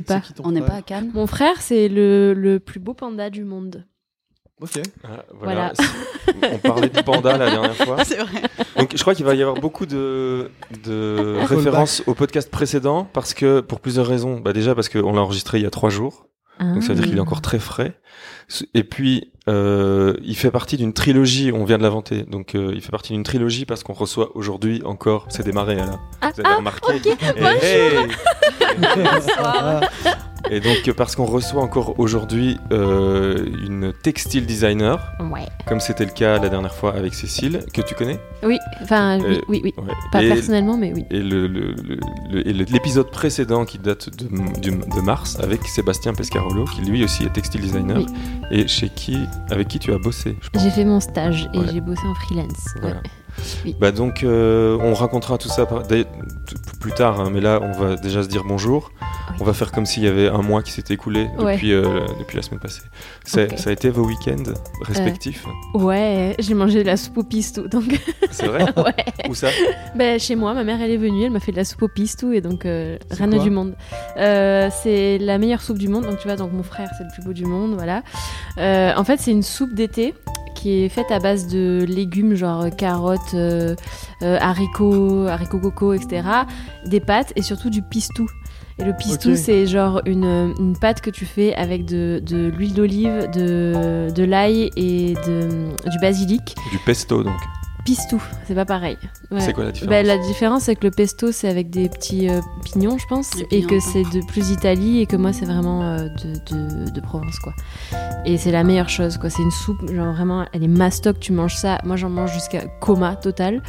pas. qui On n'est pas à Cannes. Mon frère, c'est le, le plus beau panda du monde. Ok. Ah, Voilà. On parlait du panda la dernière fois. C'est vrai. Donc je crois qu'il va y avoir beaucoup de, de références au podcast précédent parce que pour plusieurs raisons. Bah déjà parce qu'on l'a enregistré il y a trois jours, donc ça veut dire qu'il est encore très frais. Et puis euh, il fait partie d'une trilogie. On vient de l'inventer, donc euh, il fait partie d'une trilogie parce qu'on reçoit aujourd'hui encore. C'est démarré là. Ah, Vous avez remarqué Eh, hey Et donc parce qu'on reçoit encore aujourd'hui euh, une textile designer, Ouais. comme c'était le cas la dernière fois avec Cécile, que tu connais? Oui, enfin, oui, oui, oui. Ouais. Pas Et- personnellement, mais oui. Et l'épisode précédent qui date de, mars avec Sébastien Pescarolo, qui lui aussi est textile designer, Oui. et chez qui, avec qui tu as bossé. J'ai fait mon stage et Ouais. j'ai bossé en freelance. Voilà. Ouais. Oui. Bah donc, euh, on racontera tout ça par- plus tard, hein, mais là, on va déjà se dire bonjour. Oui. On va faire comme s'il y avait un mois qui s'était écoulé Ouais. euh, depuis la semaine passée. Ça a été vos week-ends respectifs Ouais, j'ai mangé de la soupe au pistou. Donc, C'est vrai ouais. Où ça? Ben, chez moi, ma mère, elle est venue, elle m'a fait de la soupe au pistou et donc euh, rien du monde. Euh, c'est la meilleure soupe du monde. Donc, tu vois, donc mon frère, c'est le plus beau du monde, voilà. Euh, en fait, c'est une soupe d'été qui est faite à base de légumes, genre carottes, euh, euh, haricots, haricots coco, etc. Des pâtes et surtout du pistou. Et le pistou, c'est genre une, une pâte que tu fais avec de, de l'huile d'olive, de, de l'ail et de, du basilic. Du pesto, donc. Pistou, c'est pas pareil. Ouais. C'est quoi la différence Bah, la différence, c'est que le pesto, c'est avec des petits euh, pignons, je pense, et que hein. c'est de plus Italie, et que moi, c'est vraiment euh, de, de, de Provence, quoi. Et c'est la meilleure chose, quoi. C'est une soupe, genre vraiment, elle est mastoc, tu manges ça. Moi, j'en mange jusqu'à coma total.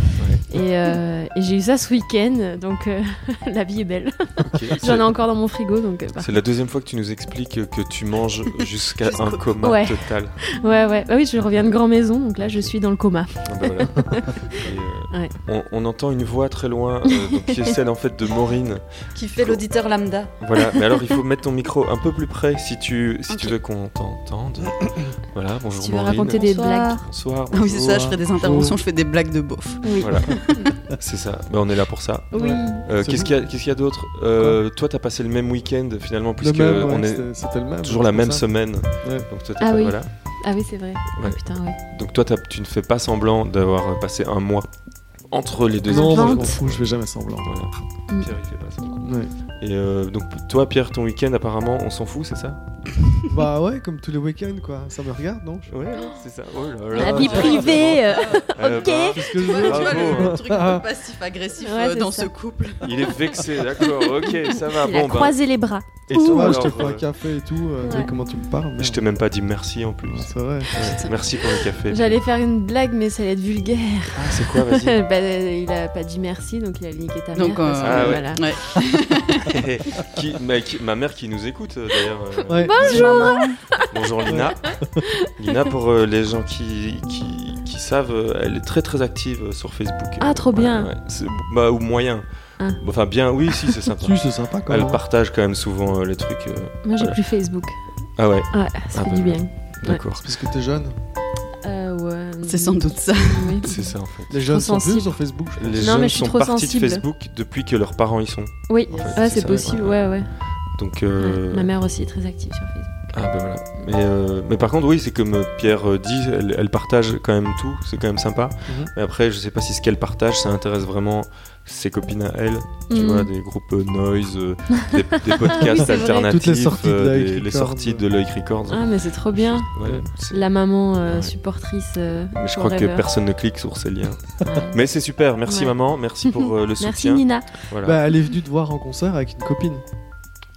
Et, euh, et j'ai eu ça ce week-end, donc euh, la vie est belle. J'en ai encore dans mon frigo, donc. bah. C'est la deuxième fois que tu nous expliques que tu manges jusqu'à un coma Ouais. total. Ouais, ouais. Bah oui, je reviens de grand maison, donc là, je suis dans le coma. Ah bah voilà. Et, euh, Ouais. on, on entend une voix très loin, euh, donc, qui est celle en fait de Maureen. Qui fait l'auditeur lambda. Voilà, mais alors il faut mettre ton micro un peu plus près si tu, si tu veux qu'on t'entende. Voilà, bonjour Si tu veux Maureen. raconter des Bonsoir. blagues. Bonsoir. Ah oui, c'est ça, je ferai des interventions, je fais des blagues de beauf. Oui. Voilà, c'est ça. Ben, on est là pour ça. Oui. Euh, Qu'est-ce qu'il y a, d'autre? Euh, Toi, t'as passé le même week-end finalement, Le puisque même, ouais, on est c'était- c'était le même. toujours la même ça. semaine. Ouais. Donc toi, t'as Ah pas- oui. voilà. Ah oui, c'est vrai. Ah, Ouais. putain, ouais. Donc toi, tu ne fais pas semblant d'avoir passé un mois entre les deux Non, moi, je vente. m'en fous, je fais jamais semblant. Voilà. Mm. Pierre, il fait pas. Ouais. Et euh, donc toi, Pierre, ton week-end, apparemment, on s'en fout, c'est ça? Bah ouais, comme tous les week-ends, quoi. Ça me regarde, non? Je- Ouais, c'est ça. Oh là là. La vie privée. euh, Euh, Ok. bah, que je Tu vois, tu le, le truc passif-agressif Ouais, euh, dans ça. ce couple. il est vexé, d'accord. Ok, ça va. Il a bon, bah. croisé les bras. Et Ça toi, je alors, t'ai fait euh, un café et tout. euh, tu sais Ouais. comment tu me parles merde. Je t'ai même pas dit merci en plus. C'est vrai. Ouais, Merci pour le café. J'allais faire une blague, mais ça allait être vulgaire. Ah, c'est quoi, vas-y Bah, il a pas dit merci, donc il a niqué ta Donc, mère. euh, parce que, Ah ouais. voilà. ouais. qui, ma, qui- ma mère qui nous écoute euh, d'ailleurs. euh, Ouais. Bonjour. Bonjour Lina. Lina, pour euh, les gens qui, qui, qui savent, euh, elle est très très active euh, sur Facebook. Ah, trop Ouais, bien. ouais. Bah, ou moyen. Ah. Enfin, bien, oui, si, c'est sympa. Si, c'est sympa quand Elle partage quand même souvent euh, les trucs. euh, Moi, j'ai Voilà. plus Facebook. Ah ouais, Ouais, ça Ah fait bah, du bien. d'accord. Parce que t'es jeune. C'est sans doute ça. Oui. C'est ça en fait. Les jeunes sont plus sur Facebook. je. Les Non, jeunes mais je suis sont trop partis sensible. de Facebook depuis que leurs parents y sont. Oui, En fait, ouais, c'est possible. ouais. Ouais. Donc. euh, Ouais. Ma mère aussi est très active sur Facebook. Ah bah voilà. Mais, euh, mais par contre, oui, c'est comme euh, Pierre dit, elle, elle partage quand même tout, c'est quand même sympa. Mhm. Mais après, je sais pas si ce qu'elle partage, ça intéresse vraiment ses copines à elle. Tu Mhm. vois, des groupes euh, noise, euh, des, des podcasts Oui, alternatifs, Toutes les sorties de euh, des- les Records. sorties de Loïc Records. Ah, mais c'est trop bien. Ouais, La maman euh, Ouais. supportrice. euh, mais je crois que personne ne clique sur ces liens. Ouais. Mais c'est super, merci Ouais. maman, merci pour euh, le Merci soutien. Nina. Voilà. Bah, elle est venue te voir en concert avec une copine.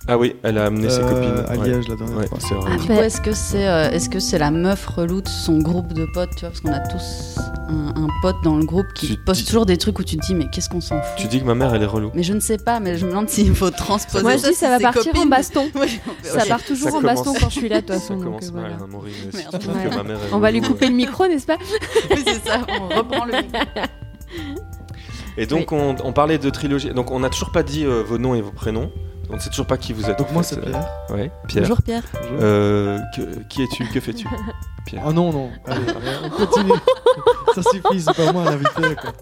Ah oui, elle a amené ses Euh, copines. À ouais. Liège la dernière Ouais, fois. c'est vrai. Ah, est-ce que c'est euh, est-ce que c'est la meuf relou de son groupe de potes, tu vois, parce qu'on a tous un, un pote dans le groupe qui Tu poste dis- toujours des trucs où tu te dis mais qu'est-ce qu'on s'en fout. Tu dis que ma mère, elle est relou. Mais je ne sais pas, mais je me demande s'il faut transposer. Moi, je ça dis ça va partir en baston. Oui, Ça part toujours Ça en baston quand je suis là, de toute façon. euh, hein, On va lui couper le micro, n'est-ce pas Oui, c'est ça, on reprend le micro. Et donc, on, on parlait de trilogie. Donc, on n'a toujours pas dit euh, vos noms et vos prénoms. On ne sait toujours pas qui vous êtes. Donc en moi c'est Pierre. Ouais, Pierre. Bonjour Pierre. Bonjour. Euh, que- qui es-tu Que fais-tu Pierre. Oh non, non. Allez, on continue. Ça suffit, c'est pas moi l'invité. quoi.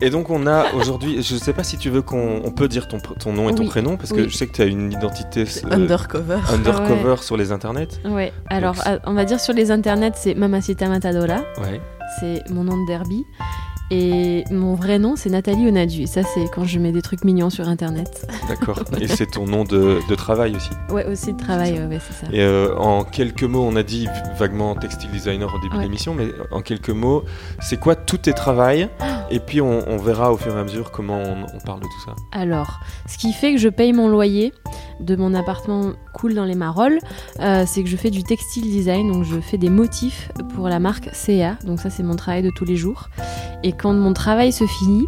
Et donc on a aujourd'hui, je sais pas si tu veux qu'on on peut dire ton, pr- ton nom et ton Oui. prénom, parce que Oui. je sais que tu as une identité euh, Undercover. undercover sur les internets. Ouais, alors Donc, à- on va dire sur les internets, c'est Mamacita Matadora, Ouais. c'est mon nom de derby. Et mon vrai nom, c'est Nathalie Onadu. Et ça, c'est quand je mets des trucs mignons sur internet. D'accord. et c'est ton nom de, de travail aussi. Ouais, aussi de travail, ouais, c'est ça. Et euh, en quelques mots, on a dit vaguement textile designer au début de l'émission, mais en quelques mots, c'est quoi tous tes travails? Et puis on, on verra au fur et à mesure comment on, on parle de tout ça. Alors, ce qui fait que je paye mon loyer de mon appartement cool dans les Marolles, euh, c'est que je fais du textile design, donc je fais des motifs pour la marque CA, donc ça c'est mon travail de tous les jours. Et quand mon travail se finit,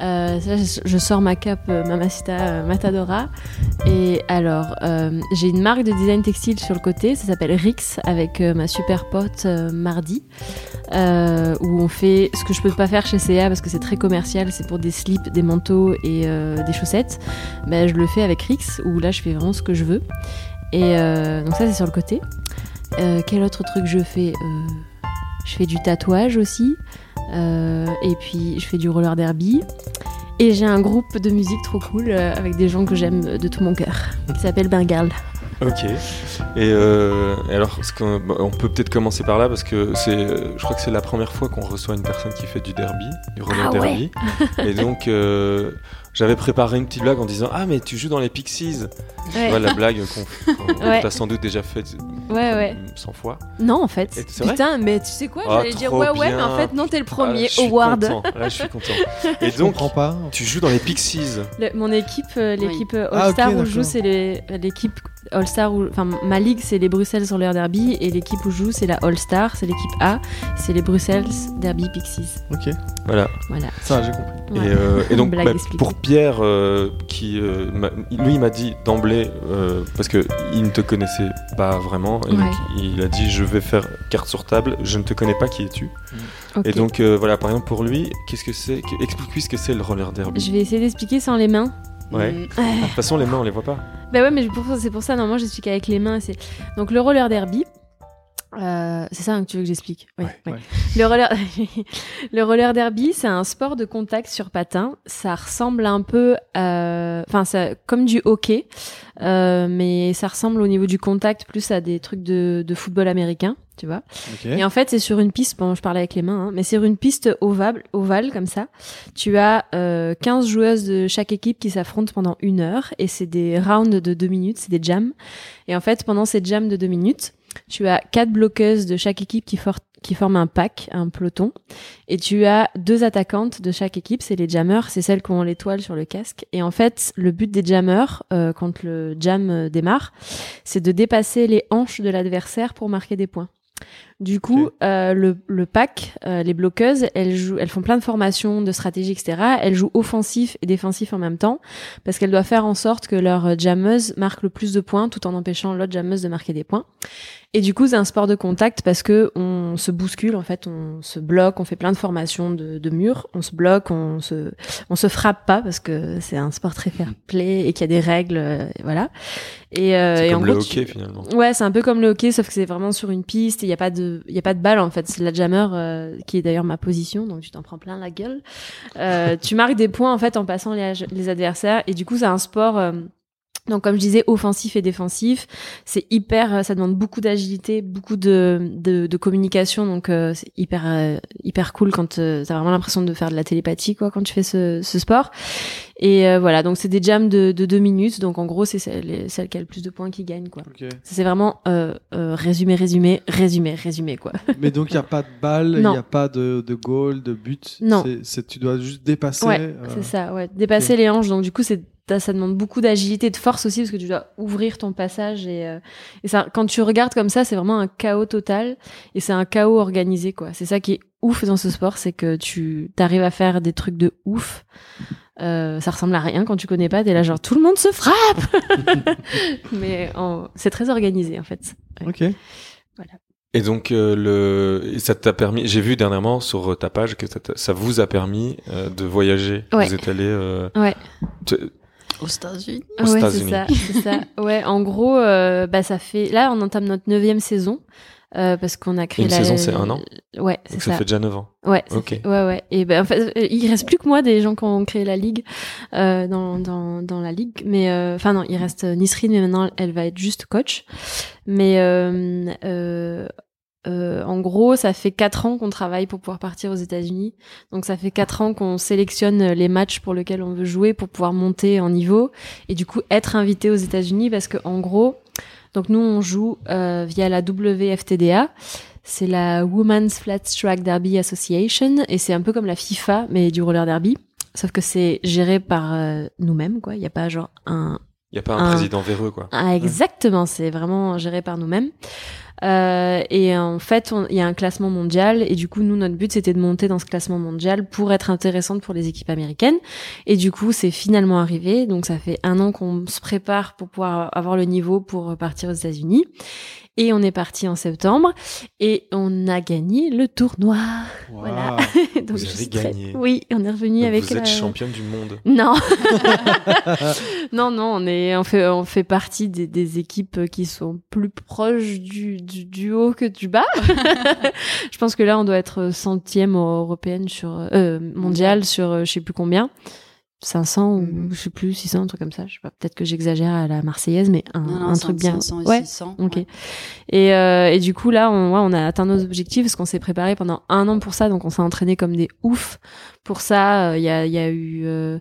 euh, je- sors ma cape euh, Mamacita euh, Matadora. Et alors, euh, j'ai une marque de design textile sur le côté, ça s'appelle Rix, avec ma super pote Mardi, où on fait ce que je peux pas faire chez CA parce que c'est très commercial, c'est pour des slips, des manteaux et des chaussettes. Ben, je le fais avec Rix, où là je fais vraiment ce que je veux. Et donc ça c'est sur le côté. Quel autre truc je fais? Je fais du tatouage aussi. Euh, et puis je fais du roller derby. Et j'ai un groupe de musique trop cool euh, avec des gens que j'aime de tout mon cœur, qui s'appelle Bengal. Ok. Et euh, alors, bah, on peut peut-être commencer par là parce que c'est, euh, je crois que c'est la première fois qu'on reçoit une personne qui fait du derby, du roller Ah ouais. derby. Et donc, euh, j'avais préparé une petite blague en disant Ah, mais tu joues dans les Pixies. Tu Ouais. vois, la blague qu'on qu'on Ouais. t'a sans doute déjà faite Ouais, ouais. 100 fois. Non, en fait. Et Putain, mais tu sais quoi Ah, J'allais dire trop ouais, ouais, mais en fait, non, t'es le premier. Ah, je suis Award. content. Là, je suis content. Et donc, comprends pas. tu joues dans les Pixies. Le- mon équipe, euh, l'équipe euh, Ah, All-Star où je joue, c'est l'équipe All-Star où. Enfin, ma ligue, c'est les Bruxelles sur leur derby. Et l'équipe où je joue, c'est la All-Star, c'est l'équipe A. C'est les Bruxelles Derby Pixies. Ok, Voilà. Voilà. ça j'ai compris. Ouais. Et, euh, et donc, bah, pour Pierre, euh, qui, euh, lui, il m'a dit d'emblée, euh, parce que il ne te connaissait pas vraiment, et Ouais. donc il a dit Je vais faire carte sur table, je ne te connais pas, qui es-tu? Et donc, euh, voilà, par exemple, pour lui, qu'est-ce que c'est que- Explique-lui ce que c'est le roller derby? Je vais essayer d'expliquer sans les mains. Ouais. De toute façon, les mains, on les voit pas. Bah ouais, mais pour- c'est pour ça, normalement, j'explique avec les mains. C'est Donc, le roller derby. Euh, c'est ça hein, que tu veux que j'explique Ouais, Ouais. ouais. Ouais. Le, roller... le roller derby, c'est un sport de contact sur patin. Ça ressemble un peu, à- enfin, ça comme du hockey, euh, mais ça ressemble au niveau du contact plus à des trucs de, de football américain, tu vois. Et en fait, c'est sur une piste, bon, je parlais avec les mains, hein, mais c'est sur une piste ovale, ovale comme ça. Tu as euh, 15 joueuses de chaque équipe qui s'affrontent pendant une heure et c'est des rounds de deux minutes, c'est des jams. Et en fait, pendant ces jams de deux minutes, tu as quatre bloqueuses de chaque équipe qui, for- qui forment un pack, un peloton. Et tu as deux attaquantes de chaque équipe, c'est les jammers, c'est celles qui ont l'étoile sur le casque. Et en fait, le but des jammers, euh, quand le jam euh, démarre, c'est de dépasser les hanches de l'adversaire pour marquer des points. Du coup, euh, le, le pack, euh, les bloqueuses, elles, jouent, elles font plein de formations, de stratégies, etc. Elles jouent offensif et défensif en même temps parce qu'elles doivent faire en sorte que leur jammeuse marque le plus de points tout en empêchant l'autre jammeuse de marquer des points. Et du coup, c'est un sport de contact parce que on se bouscule, en fait, on se bloque, on fait plein de formations de, de murs, on se bloque, on se, on se frappe pas parce que c'est un sport très fair play et qu'il y a des règles, euh, voilà. Et, euh, C'est et en comme le gros, hockey, tu- finalement. Ouais, c'est un peu comme le hockey, sauf que c'est vraiment sur une piste. Il y a pas de, il y a pas de balle en fait. C'est la jammer euh, qui est d'ailleurs ma position, donc tu t'en prends plein la gueule. Euh, tu marques des points en fait en passant les, les adversaires, et du coup c'est un sport. Donc comme je disais, offensif et défensif, c'est hyper, euh, ça demande beaucoup d'agilité, beaucoup de, de, de communication, donc euh, c'est hyper euh, hyper cool quand euh, t'as vraiment l'impression de faire de la télépathie quoi quand tu fais ce, ce sport. Et euh, voilà, donc c'est des jams de, de deux minutes, donc en gros c'est celle, celle qui a le plus de points qui gagne quoi. Ok. Ça, C'est vraiment euh, résumé, résumé, résumé, résumé quoi. Mais donc il n'y a pas de balle, il n'y a pas de, de goal, de but? Non. C'est- c'est- tu dois juste dépasser. Ouais, c'est ça, ouais. Dépasser les hanches, donc du coup, c'est ça ça demande beaucoup d'agilité, de force aussi, parce que tu dois ouvrir ton passage et, euh, et ça, quand tu regardes comme ça, c'est vraiment un chaos total et c'est un chaos organisé, quoi. C'est ça qui est ouf dans ce sport, c'est que tu arrives à faire des trucs de ouf. Euh, ça ressemble à rien quand tu connais pas, t'es là genre tout le monde se frappe, mais en- c'est très organisé en fait. Ok. Et donc, euh, le... ça t'a permis. J'ai vu dernièrement sur euh, ta page que ça, ça vous a permis euh, de voyager. Ouais. Vous êtes allé. euh, Ouais. Aux États-Unis. Aux ouais, c'est États-Unis. ça, c'est ça. Ouais, en gros, euh, bah ça fait. Là, on entame notre neuvième saison euh, parce qu'on a créé Une la. saison, c'est un an Ouais, c'est Donc ça. ça fait déjà 9 ans. Ouais, ça Ok. fait- ouais, ouais. Et ben en fait, euh, il reste plus que moi des gens qui ont créé la ligue euh, dans, dans dans la ligue, mais euh, enfin non, il reste euh, Nisrine, mais maintenant elle va être juste coach. Mais euh, euh, euh, en gros, ça fait quatre ans qu'on travaille pour pouvoir partir aux États-Unis. Donc ça fait quatre ans qu'on sélectionne les matchs pour lesquels on veut jouer pour pouvoir monter en niveau et du coup être invité aux États-Unis parce que en gros, donc nous on joue euh, via la WFTDA. C'est la Women's Flat Track Derby Association et c'est un peu comme la FIFA mais du roller derby. Sauf que c'est géré par euh, nous-mêmes, quoi. Il n'y a pas genre un, Il y a pas un Un- président véreux, quoi. ah, exactement, c'est vraiment géré par nous-mêmes. Euh, et en fait, il y a un classement mondial et du coup, nous, notre but, c'était de monter dans ce classement mondial pour être intéressante pour les équipes américaines. Et du coup, c'est finalement arrivé. Donc, ça fait un an qu'on se prépare pour pouvoir avoir le niveau pour partir aux États-Unis. Et on est parti en septembre et on a gagné le tournoi. Voilà. Donc, Vous avez suis très- gagné. Oui, on est revenu Donc avec vous êtes la- championne du monde. non. non, non, on est, on fait, on fait partie des, des équipes qui sont plus proches du, du, du haut que du bas. je pense que là, on doit être centième européenne sur, euh, mondiale sur, euh, je sais plus combien. 500 Mhm. ou je sais plus 600 un truc comme ça je sais pas peut-être que j'exagère à la marseillaise mais un, Non, non, un c'est truc bien 500 et ouais 600, Ok. ouais. Et, euh, et du coup, là, on, ouais, on a atteint nos objectifs parce qu'on s'est préparé pendant un an pour ça. Donc, on s'est entraîné comme des oufs pour ça. Euh, Il y, a, il y a eu... euh,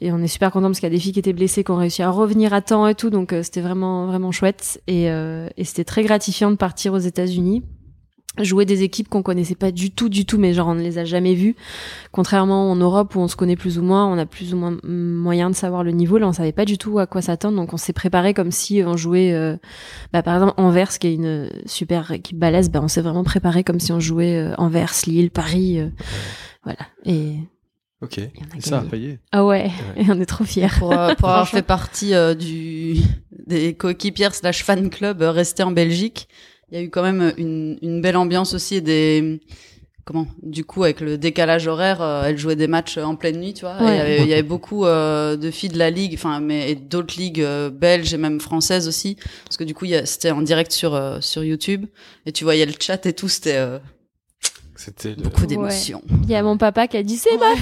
et on est super content parce qu'il y a des filles qui étaient blessées, qui ont réussi à revenir à temps et tout. Donc, euh, c'était vraiment, vraiment chouette. Et, euh, et c'était très gratifiant de partir aux États-Unis jouer des équipes qu'on connaissait pas du tout du tout mais genre on ne les a jamais vues. Contrairement en Europe où on se connaît plus ou moins on a plus ou moins mm, moyen de savoir le niveau. Là on savait pas du tout à quoi s'attendre donc on s'est préparé comme si on jouait euh, bah, par exemple Anvers qui est une super équipe balèze bah, on s'est vraiment préparé comme si on jouait euh, Anvers Lille Paris euh, voilà. Et, Ok. et on a Et ça a payé. ah ouais, et on est trop fiers. Pour, euh, pour avoir fait partie euh, du des coéquipières slash fan club euh, restés en Belgique, il y a eu quand même une, une belle ambiance aussi et des comment du coup avec le décalage horaire, euh, elles jouaient des matchs en pleine nuit, tu vois. et. Il y avait, il y avait beaucoup euh, de filles de la ligue, enfin mais et d'autres ligues euh, belges et même françaises aussi, parce que du coup c'était en direct sur euh, sur YouTube et tu voyais le chat et tout, c'était euh, C'était le- beaucoup d'émotions. il y a mon papa qui a dit c'est Ouais.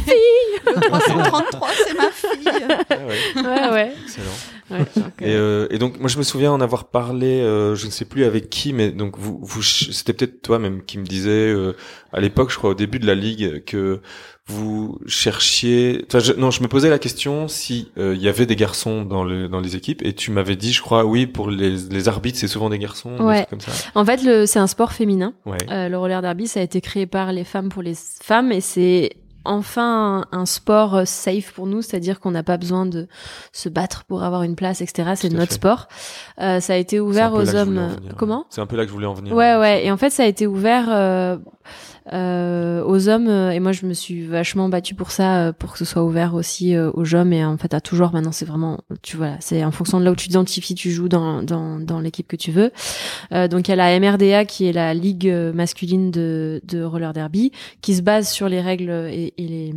Le 333, c'est ma fille. Ah ouais, ma ouais ouais, excellent. Ouais donc, Et, euh, et donc moi je me souviens en avoir parlé, euh, je ne sais plus avec qui, mais donc vous, vous c'était peut-être toi même qui me disais euh, à l'époque, je crois au début de la ligue, que vous cherchiez. Enfin, je, non, je me posais la question si euh, il y avait des garçons dans le dans les équipes, et tu m'avais dit, je crois, oui, pour les, les arbitres, c'est souvent des garçons, Ouais. trucs comme ça. en fait le c'est un sport féminin Ouais. Euh, le roller derby, ça a été créé par les femmes pour les femmes et c'est enfin un, sport euh, safe pour nous, c'est-à-dire qu'on n'a pas besoin de se battre pour avoir une place, etc. C'est notre fait. sport. Euh, ça a été ouvert aux hommes. Comment C'est un peu là que je voulais en venir. Ouais, ouais. Et en fait, ça a été ouvert euh, euh, aux hommes. euh, Et moi, je me suis vachement battue pour ça, euh, pour que ce soit ouvert aussi euh, aux hommes. Et en fait, à toujours, maintenant, c'est vraiment, tu vois, c'est en fonction de là où tu t'identifies, tu joues dans, dans, dans l'équipe que tu veux. Euh, donc, il y a la MRDA, qui est la ligue masculine de, de roller derby, qui se base sur les règles et, et les,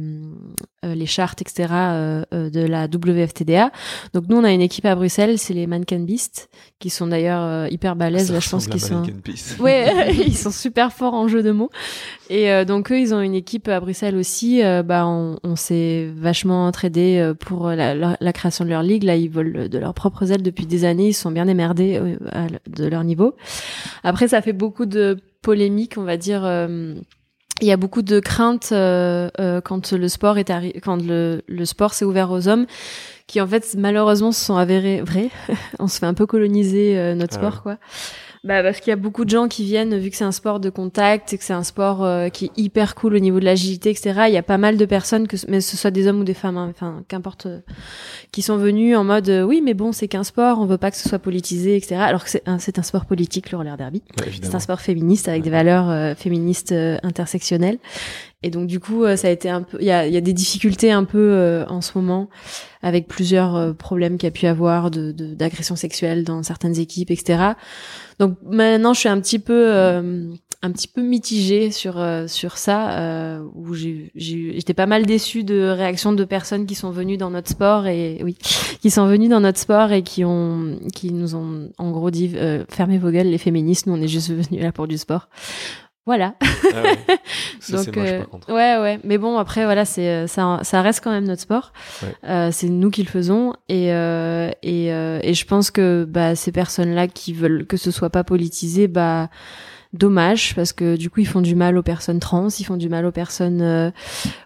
les chartes, etc., euh, euh, de la WFTDA. Donc, nous, on a une équipe à Bruxelles, c'est les Mannequin Beast, qui sont d'ailleurs euh, hyper balèzes. Là, je pense qu'ils sont... Ouais, ils sont super forts en jeu de mots. Et euh, donc eux, ils ont une équipe à Bruxelles aussi. Euh, bah, on, on s'est vachement entraidé euh, pour la, la- la création de leur ligue. Là, ils volent de leurs propres ailes depuis des années. Ils sont bien émerdés euh, à de leur niveau. Après, ça fait beaucoup de polémiques, on va dire. Il y a beaucoup de craintes euh, euh, quand le sport est quand le, le sport s'est ouvert aux hommes, qui en fait malheureusement se sont avérés vrais. on se fait un peu coloniser euh, notre Ah sport, quoi. Bah parce qu'il y a beaucoup de gens qui viennent vu que c'est un sport de contact et que c'est un sport euh, qui est hyper cool au niveau de l'agilité etc. Il y a pas mal de personnes que mais ce soit des hommes ou des femmes, hein, enfin qu'importe, euh, qui sont venus en mode euh, oui mais bon c'est qu'un sport, on veut pas que ce soit politisé etc. Alors que c'est un, c'est un sport politique le roller derby. Ouais, C'est un sport féministe avec des valeurs féministes intersectionnelles. Et donc du coup, ça a été un peu, il y a, il y a des difficultés un peu en ce moment avec plusieurs problèmes qu'il y a pu avoir de de- d'agression sexuelle dans certaines équipes, etc. Donc maintenant, je suis un petit peu euh, un petit peu mitigée sur euh, sur ça euh, où j'ai j'étais pas mal déçue de réactions de personnes qui sont venues dans notre sport et oui qui sont venues dans notre sport et qui ont qui nous ont en gros dit euh, fermez vos gueules les féministes nous on est juste venus là pour du sport voilà. Ah ouais. Ça, Donc c'est moche, euh, par contre. ouais ouais mais bon après voilà c'est euh, ça ça reste quand même notre sport Ouais. Euh, c'est nous qui le faisons et euh, et euh, et je pense que bah ces personnes là qui veulent que ce soit pas politisé bah dommage parce que du coup ils font du mal aux personnes trans ils font du mal aux personnes euh,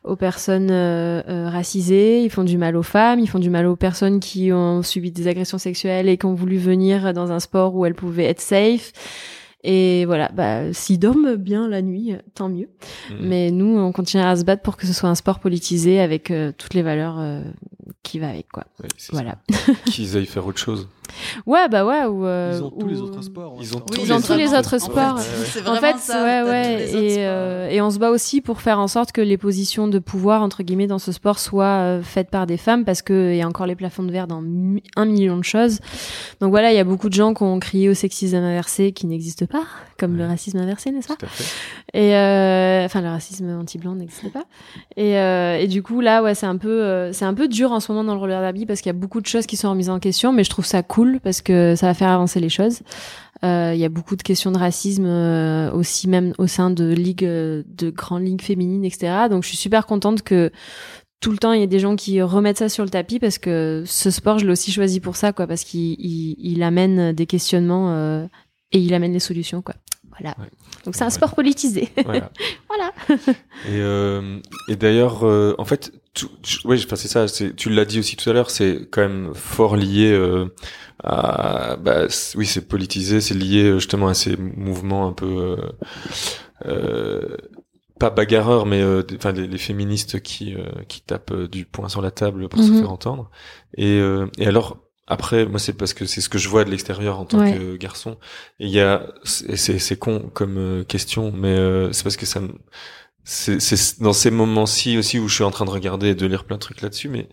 aux personnes euh, euh, racisées ils font du mal aux femmes ils font du mal aux personnes qui ont subi des agressions sexuelles et qui ont voulu venir dans un sport où elles pouvaient être safe et voilà bah s'ils dorment bien la nuit tant mieux Mhm. mais nous, on continue à se battre pour que ce soit un sport politisé avec euh, toutes les valeurs euh, qui va avec, quoi. Ouais, Voilà. Qu'ils aillent faire autre chose. Ouais, bah ouais. Ou, euh, Ils ont tous ou- les autres sports. Ils ont tous Ils ont tous les autres En sports. fait, Ouais, C'est En fait, ça. ouais, t'as ouais, et, euh, et on se bat aussi pour faire en sorte que les positions de pouvoir entre guillemets dans ce sport soient euh, faites par des femmes, parce que il y a encore les plafonds de verre dans mi- un million de choses. Donc voilà, il y a beaucoup de gens qui ont crié au sexisme inversé qui n'existe pas, comme le racisme inversé, n'est-ce pas Tout à fait. Et euh, enfin, le racisme anti-blanc n'existe pas. Et, euh, et du coup, là, ouais, c'est un peu, euh, c'est un peu dur en ce moment dans le roller derby parce qu'il y a beaucoup de choses qui sont remises en question, mais je trouve ça cool parce que ça va faire avancer les choses. Euh, Il y a beaucoup de questions de racisme euh, aussi, même au sein de ligues, euh, de grandes ligues féminines, etc. Donc, je suis super contente que tout le temps il y a des gens qui remettent ça sur le tapis parce que ce sport, je l'ai aussi choisi pour ça, quoi, parce qu'il il, il amène des questionnements euh, et il amène les solutions, quoi. Voilà. Ouais. Donc c'est un Ouais. sport politisé. Voilà. voilà. Et, euh, et d'ailleurs, euh, en fait, tout, enfin c'est ça. C'est, tu l'as dit aussi tout à l'heure, c'est quand même fort lié euh, à, bah, oui, c'est politisé, c'est lié euh, justement à ces mouvements un peu, euh, euh, pas bagarreurs, mais euh, des- enfin les, les féministes qui euh, qui tapent du poing sur la table pour se Mhm. faire entendre. Et, euh, et alors. Après, moi, c'est parce que c'est ce que je vois de l'extérieur en tant Ouais. que garçon. Et il y a, c'est c'est- con comme question, mais euh, c'est parce que ça me, c'est c'est dans ces moments-ci aussi où je suis en train de regarder et de lire plein de trucs là-dessus, mais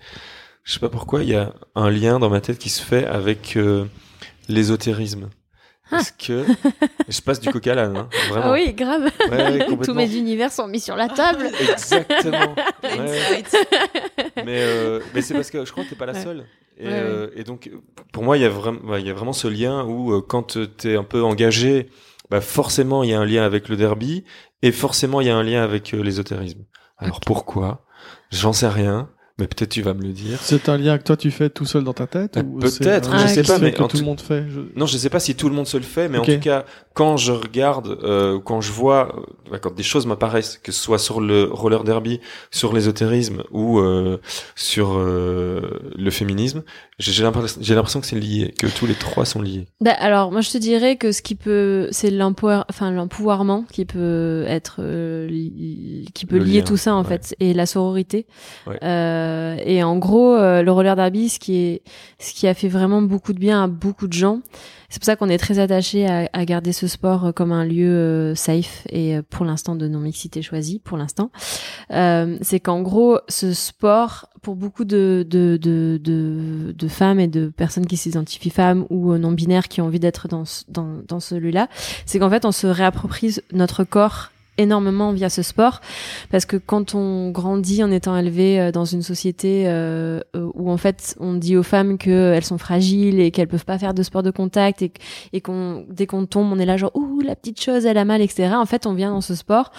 je sais pas pourquoi il y a un lien dans ma tête qui se fait avec euh, l'ésotérisme. Parce que je passe du coca à l'âne, hein, vraiment. Ah oui, grave. Ouais, ouais, Tous mes univers sont mis sur la table. Exactement. Ouais. Insight. Mais euh, mais c'est parce que je crois que t'es pas la seule. Et, euh, et donc pour moi il y a vraiment il y a vraiment ce lien où euh, quand t'es un peu engagé, bah forcément il y a un lien avec le derby et forcément il y a un lien avec euh, l'ésotérisme. Alors pourquoi? J'en sais rien, mais peut-être tu vas me le dire. C'est un lien que toi tu fais tout seul dans ta tête Euh, ou peut-être, je lien sais pas, mais que tout le monde fait. je- Non, je sais pas si tout le monde se le fait, mais en tout cas, quand je regarde, euh, quand je vois, euh, bah, quand des choses m'apparaissent, que ce soit sur le roller derby, sur l'ésotérisme ou euh, sur euh, le féminisme, j'ai l'impression que c'est lié, que tous les trois sont liés. Bah, alors, moi, je te dirais que ce qui peut, c'est l'empower, enfin, l'empouvoirment qui peut être, euh, li- qui peut Le lier lien, tout ça, en ouais. fait, et la sororité. Ouais. Euh, et en gros, euh, le roller derby, ce qui est, ce qui a fait vraiment beaucoup de bien à beaucoup de gens. C'est pour ça qu'on est très attaché à, garder ce sport euh, comme un lieu safe et pour l'instant de non mixité choisie pour l'instant. C'est qu'en gros, ce sport, pour beaucoup de, de, de, de, femmes et de personnes qui s'identifient femmes ou euh, non binaires qui ont envie d'être dans, dans, dans celui-là, c'est qu'en fait, on se réapproprie notre corps énormément via ce sport. Parce que quand on grandit en étant élevé euh, dans une société euh, euh, où en fait on dit aux femmes qu'elles sont fragiles et qu'elles peuvent pas faire de sport de contact et, qu'on dès qu'on tombe on est là genre ouh la petite chose elle a mal etc en fait on vient dans ce sport.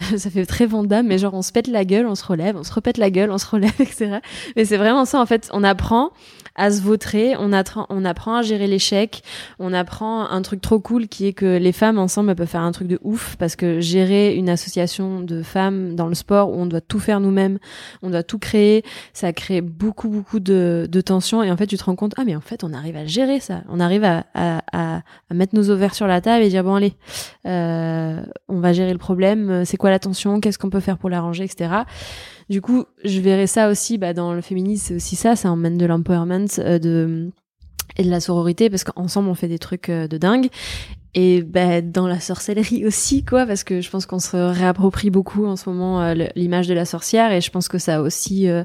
Ça fait très Vandame mais genre on se pète la gueule on se relève on se repète la gueule on se relève etc mais c'est vraiment ça en fait. On apprend à se vautrer. On, on apprend à gérer l'échec. On apprend un truc trop cool qui est que les femmes ensemble elles peuvent faire un truc de ouf parce que gérer une association de femmes dans le sport où on doit tout faire nous-mêmes, on doit tout créer, ça crée beaucoup beaucoup de, de tension et en fait tu te rends compte ah mais en fait on arrive à gérer ça, on arrive à, à, à, à mettre nos ovaires sur la table et dire bon allez euh, on va gérer le problème, c'est quoi la tension, qu'est-ce qu'on peut faire pour l'arranger? Etc. Du coup je verrais ça aussi bah, dans le féminisme c'est aussi ça, ça emmène de l'empowerment euh, de et de la sororité parce qu'ensemble on fait des trucs euh, de dingue. Et ben dans la sorcellerie aussi quoi parce que je pense qu'on se réapproprie beaucoup en ce moment euh, l'image de la sorcière et je pense que ça a aussi euh,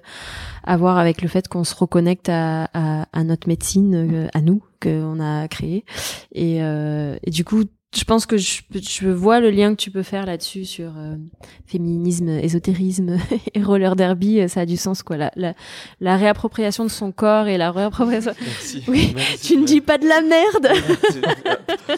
à voir avec le fait qu'on se reconnecte à, à, à notre médecine à nous qu'on a créée. Et, et du coup je pense que je, je vois le lien que tu peux faire là-dessus sur euh, féminisme, ésotérisme et roller derby. euh, Ça a du sens, quoi. La, la, la réappropriation de son corps et la réappropriation. Merci. Oui, Merci, tu ne dis pas de la merde.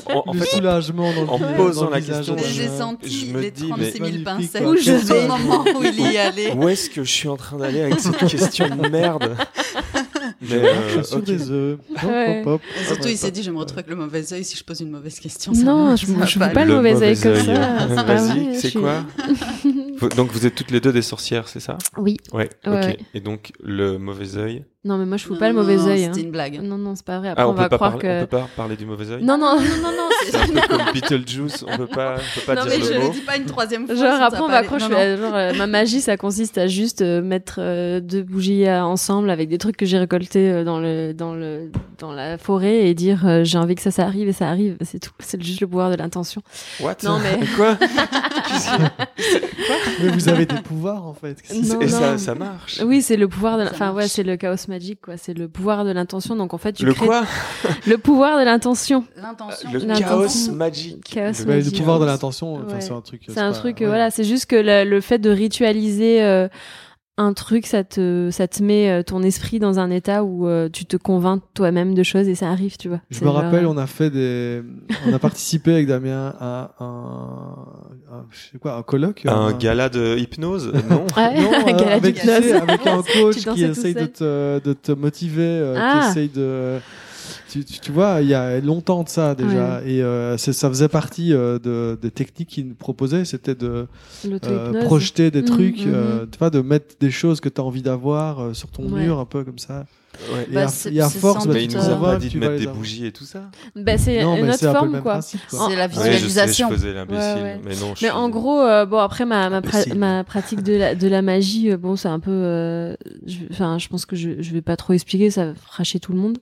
En, en le fait, soulagement dans le en dans posant la visage question, J'ai senti je me les dis, 36 000 Magnifique, pincettes. Où je Au vais. moment où il y allait. où est-ce que je suis en train d'aller avec cette question de merde? euh, sur des œufs. Hop, Ouais. hop, hop. Et surtout, il s'est dit, je me retrouve avec le mauvais œil si je pose une mauvaise question. ça Non, je je veux pas le mauvais œil comme ça. c'est pas Vas-y, c'est quoi? Donc vous êtes toutes les deux des sorcières, c'est ça? Oui. Ouais. Ouais, ok. ouais. Et donc le mauvais œil? Non, mais moi, je fous Non, pas le mauvais non, œil. hein. C'était une blague. Non, non, c'est pas vrai. Après, Ah, on, on, va peut pas croire parler, que. on peut pas parler du mauvais œil? Non, non, non, non, non, c'est- C'est un peu comme Beetlejuice, on peut pas, on peut pas non dire mais je le le mot. dis pas une troisième fois. Genre sinon ça après on pas va aller. accrocher Non, non. euh, genre euh, ma magie ça consiste à juste euh, mettre euh, deux bougies euh, ensemble avec des trucs que j'ai récoltés euh, dans le dans le dans la forêt et dire euh, j'ai envie que ça ça arrive et ça arrive c'est tout c'est juste le pouvoir de l'intention What? Non, mais- quoi? Qu'est-ce que- Mais vous avez des pouvoirs en fait. Non, Et ça, non. ça marche. oui c'est le pouvoir de enfin ouais c'est le chaos magique quoi c'est le pouvoir de l'intention donc en fait tu Le crées quoi le pouvoir de l'intention L'intention. Le chaos magique. Chaos c'est bah, le pouvoir de l'intention, Ouais. c'est un truc. c'est un pas- truc ouais. euh, voilà c'est juste que le, le fait de ritualiser euh, un truc ça te ça te met euh, ton esprit dans un état où euh, tu te convaincs toi-même de choses et ça arrive tu vois Je me genre- rappelle, on a fait des, on a participé avec Damien à un, un- je sais quoi, un colloque. Un gala de hypnose Non. Ouais, Non, un gala avec, d'hypnose. tu sais, avec un coach qui essaye de te, de te motiver, euh, Ah. qui essaye de. Tu, tu, tu vois, il y a longtemps de ça déjà, et euh, ça faisait partie euh, de, des techniques qu'il nous proposait, c'était de euh, projeter des Mhm, trucs, tu vois, de mettre des choses que tu as envie d'avoir euh, sur ton Ouais. mur, un peu comme ça. Ouais. Bah, et à force, bah, Mais ils doute, peux nous euh, ont savoir pas dit de mettre des bougies et tout ça. Bah, c'est une mais autre forme, quoi. C'est la Ouais, Ouais, je sais, je visualisation. faisais l'imbécile, Ouais, ouais. mais non. je Mais suis- en gros, euh, bon après ma ma, pra- ma pratique de la de la magie, euh, bon c'est un peu, euh, je- enfin je pense que je je vais pas trop expliquer, ça va fâcher tout le monde,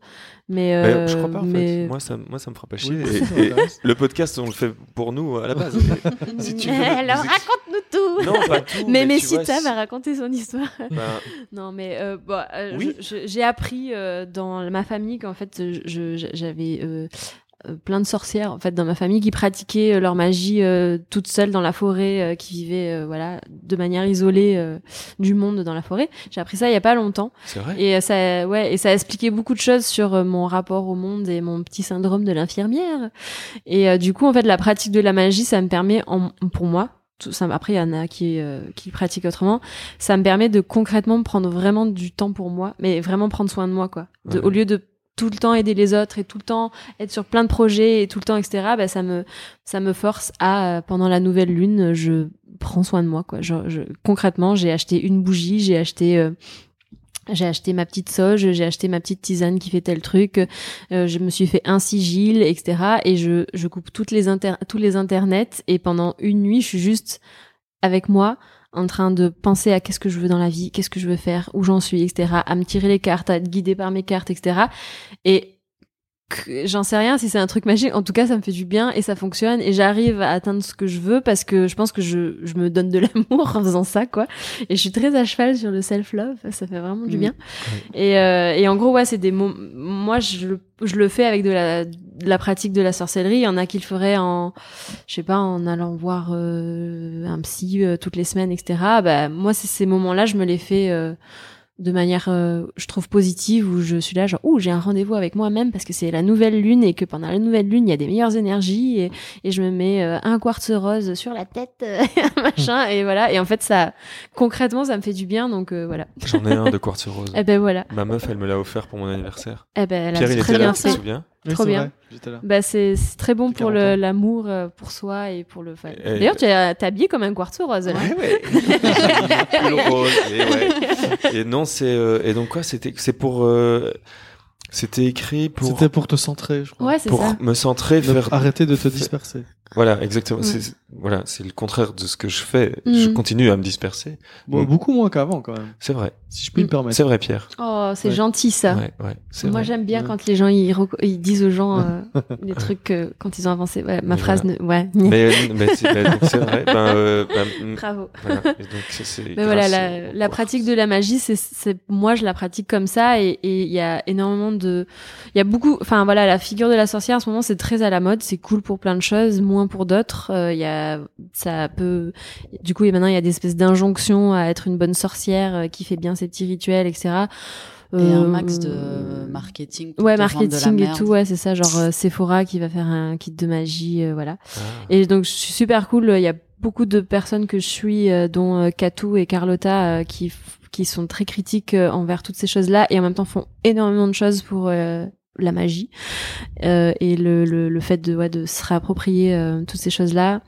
mais Mais euh, je crois pas en mais- fait. Moi ça, moi ça me fera pas chier. Oui, Et- et le podcast on le fait pour nous à la base. Si tu veux Alors ex- raconte-nous tout. Non, pas tout. mais mais Messita si- va raconter son histoire. ben, Non, mais euh, bon, euh, Oui. j'ai appris euh, dans ma famille qu'en fait, je- je- j'avais euh, euh, plein de sorcières en fait dans ma famille qui pratiquaient leur magie euh, toutes seules dans la forêt, euh, qui vivaient euh, voilà de manière isolée euh, du monde dans la forêt. J'ai appris ça il y a pas longtemps c'est vrai. et ça, ouais, et ça a expliqué beaucoup de choses sur mon rapport au monde et mon petit syndrome de l'infirmière. Et euh, du coup, en fait, la pratique de la magie, ça me permet, en, pour moi, tout ça, après il y en a qui euh, qui pratiquent autrement, ça me permet de concrètement prendre vraiment du temps pour moi, mais vraiment prendre soin de moi, quoi. De, Ouais. Au lieu de tout le temps aider les autres et tout le temps être sur plein de projets et tout le temps etc bah ça me ça me force à euh, pendant la nouvelle lune je prends soin de moi quoi je, je- concrètement j'ai acheté une bougie j'ai acheté euh, j'ai acheté ma petite sauge, j'ai acheté ma petite tisane qui fait tel truc, euh, je me suis fait un sigil, etc. Et je, je coupe toutes les inter tous les internets et pendant une nuit, je suis juste avec moi en train de penser à qu'est-ce que je veux dans la vie, qu'est-ce que je veux faire, où j'en suis, etc. À me tirer les cartes, à être guidée par mes cartes, etc. Et j'en sais rien si c'est un truc magique. En tout cas, ça me fait du bien et ça fonctionne et j'arrive à atteindre ce que je veux parce que je pense que je, je me donne de l'amour en faisant ça, quoi. Et je suis très à cheval sur le self-love. Ça fait vraiment du Mhm. bien. Et, euh, et en gros, ouais, c'est des mots. Moi, je, le- je le fais avec de la, de la pratique de la sorcellerie. Il y en a qui le feraient en, je sais pas, en allant voir euh, un psy euh, toutes les semaines, etc. Bah, moi, c'est ces moments-là, je me les fais euh, de manière, euh, je trouve positive, où je suis là, genre, ouh, j'ai un rendez-vous avec moi-même parce que c'est la nouvelle lune et que pendant la nouvelle lune, il y a des meilleures énergies et, et je me mets euh, un quartz rose sur la tête, euh, machin, et voilà. Et en fait, ça, concrètement, ça me fait du bien, donc euh, voilà. J'en ai un de quartz rose. Et ben voilà. Ma meuf, elle me l'a offert pour mon anniversaire. Eh ben, elle a Pierre, il très était là, tu te souviens? Oui, Trop c'est bien. Bah c'est très bon pour 40 le- ans. l'amour euh, pour soi et pour le. enfin, D'ailleurs, tu es t'es habillé comme un quartz rose. Là. Ouais, ouais. Pull rose, et, ouais. et non, c'est euh, et donc quoi C'était c'est pour euh, c'était écrit pour C'était pour te centrer, je crois. Ouais, c'est pour ça. me centrer, faire arrêter de te disperser. Voilà, exactement. C'est voilà, c'est le contraire de ce que je fais. Je Mm. continue à me disperser. Bon, Mm. beaucoup moins qu'avant quand même, C'est vrai. si je puis me permettre. C'est vrai, Pierre. Oh, c'est Ouais. gentil ça. Ouais, ouais. c'est Moi vrai. j'aime bien Ouais. quand les gens ils, ils disent aux gens euh, les trucs euh, quand ils ont avancé. Ouais, ma Mais phrase ne... ouais. Mais, mais c'est mais donc c'est vrai. Ben, euh, ben, mm, Bravo. voilà. Et donc ça, c'est. Mais voilà, la, la pratique de la magie, c'est, c'est, moi, je la pratique comme ça, et et il y a énormément de, il y a beaucoup, enfin voilà, la figure de la sorcière en ce moment, c'est très à la mode, c'est cool pour plein de choses, moins pour d'autres. Euh, Il y a, ça peut, du coup, et maintenant il y a des espèces d'injonctions à être une bonne sorcière euh, qui fait bien ses petits rituels, etc. Et un Euh, max de marketing. pour Ouais, te vendre de la marketing et tout, ouais, c'est ça, genre euh, Sephora qui va faire un kit de magie, euh, voilà. Ah. Et donc, je suis super cool. Il y a beaucoup de personnes que je suis, euh, dont euh, Katou et Carlotta, euh, qui, qui sont très critiques euh, envers toutes ces choses-là et en même temps font énormément de choses pour euh, la magie. Euh, et le, le, le fait de, ouais, de se réapproprier euh, toutes ces choses-là,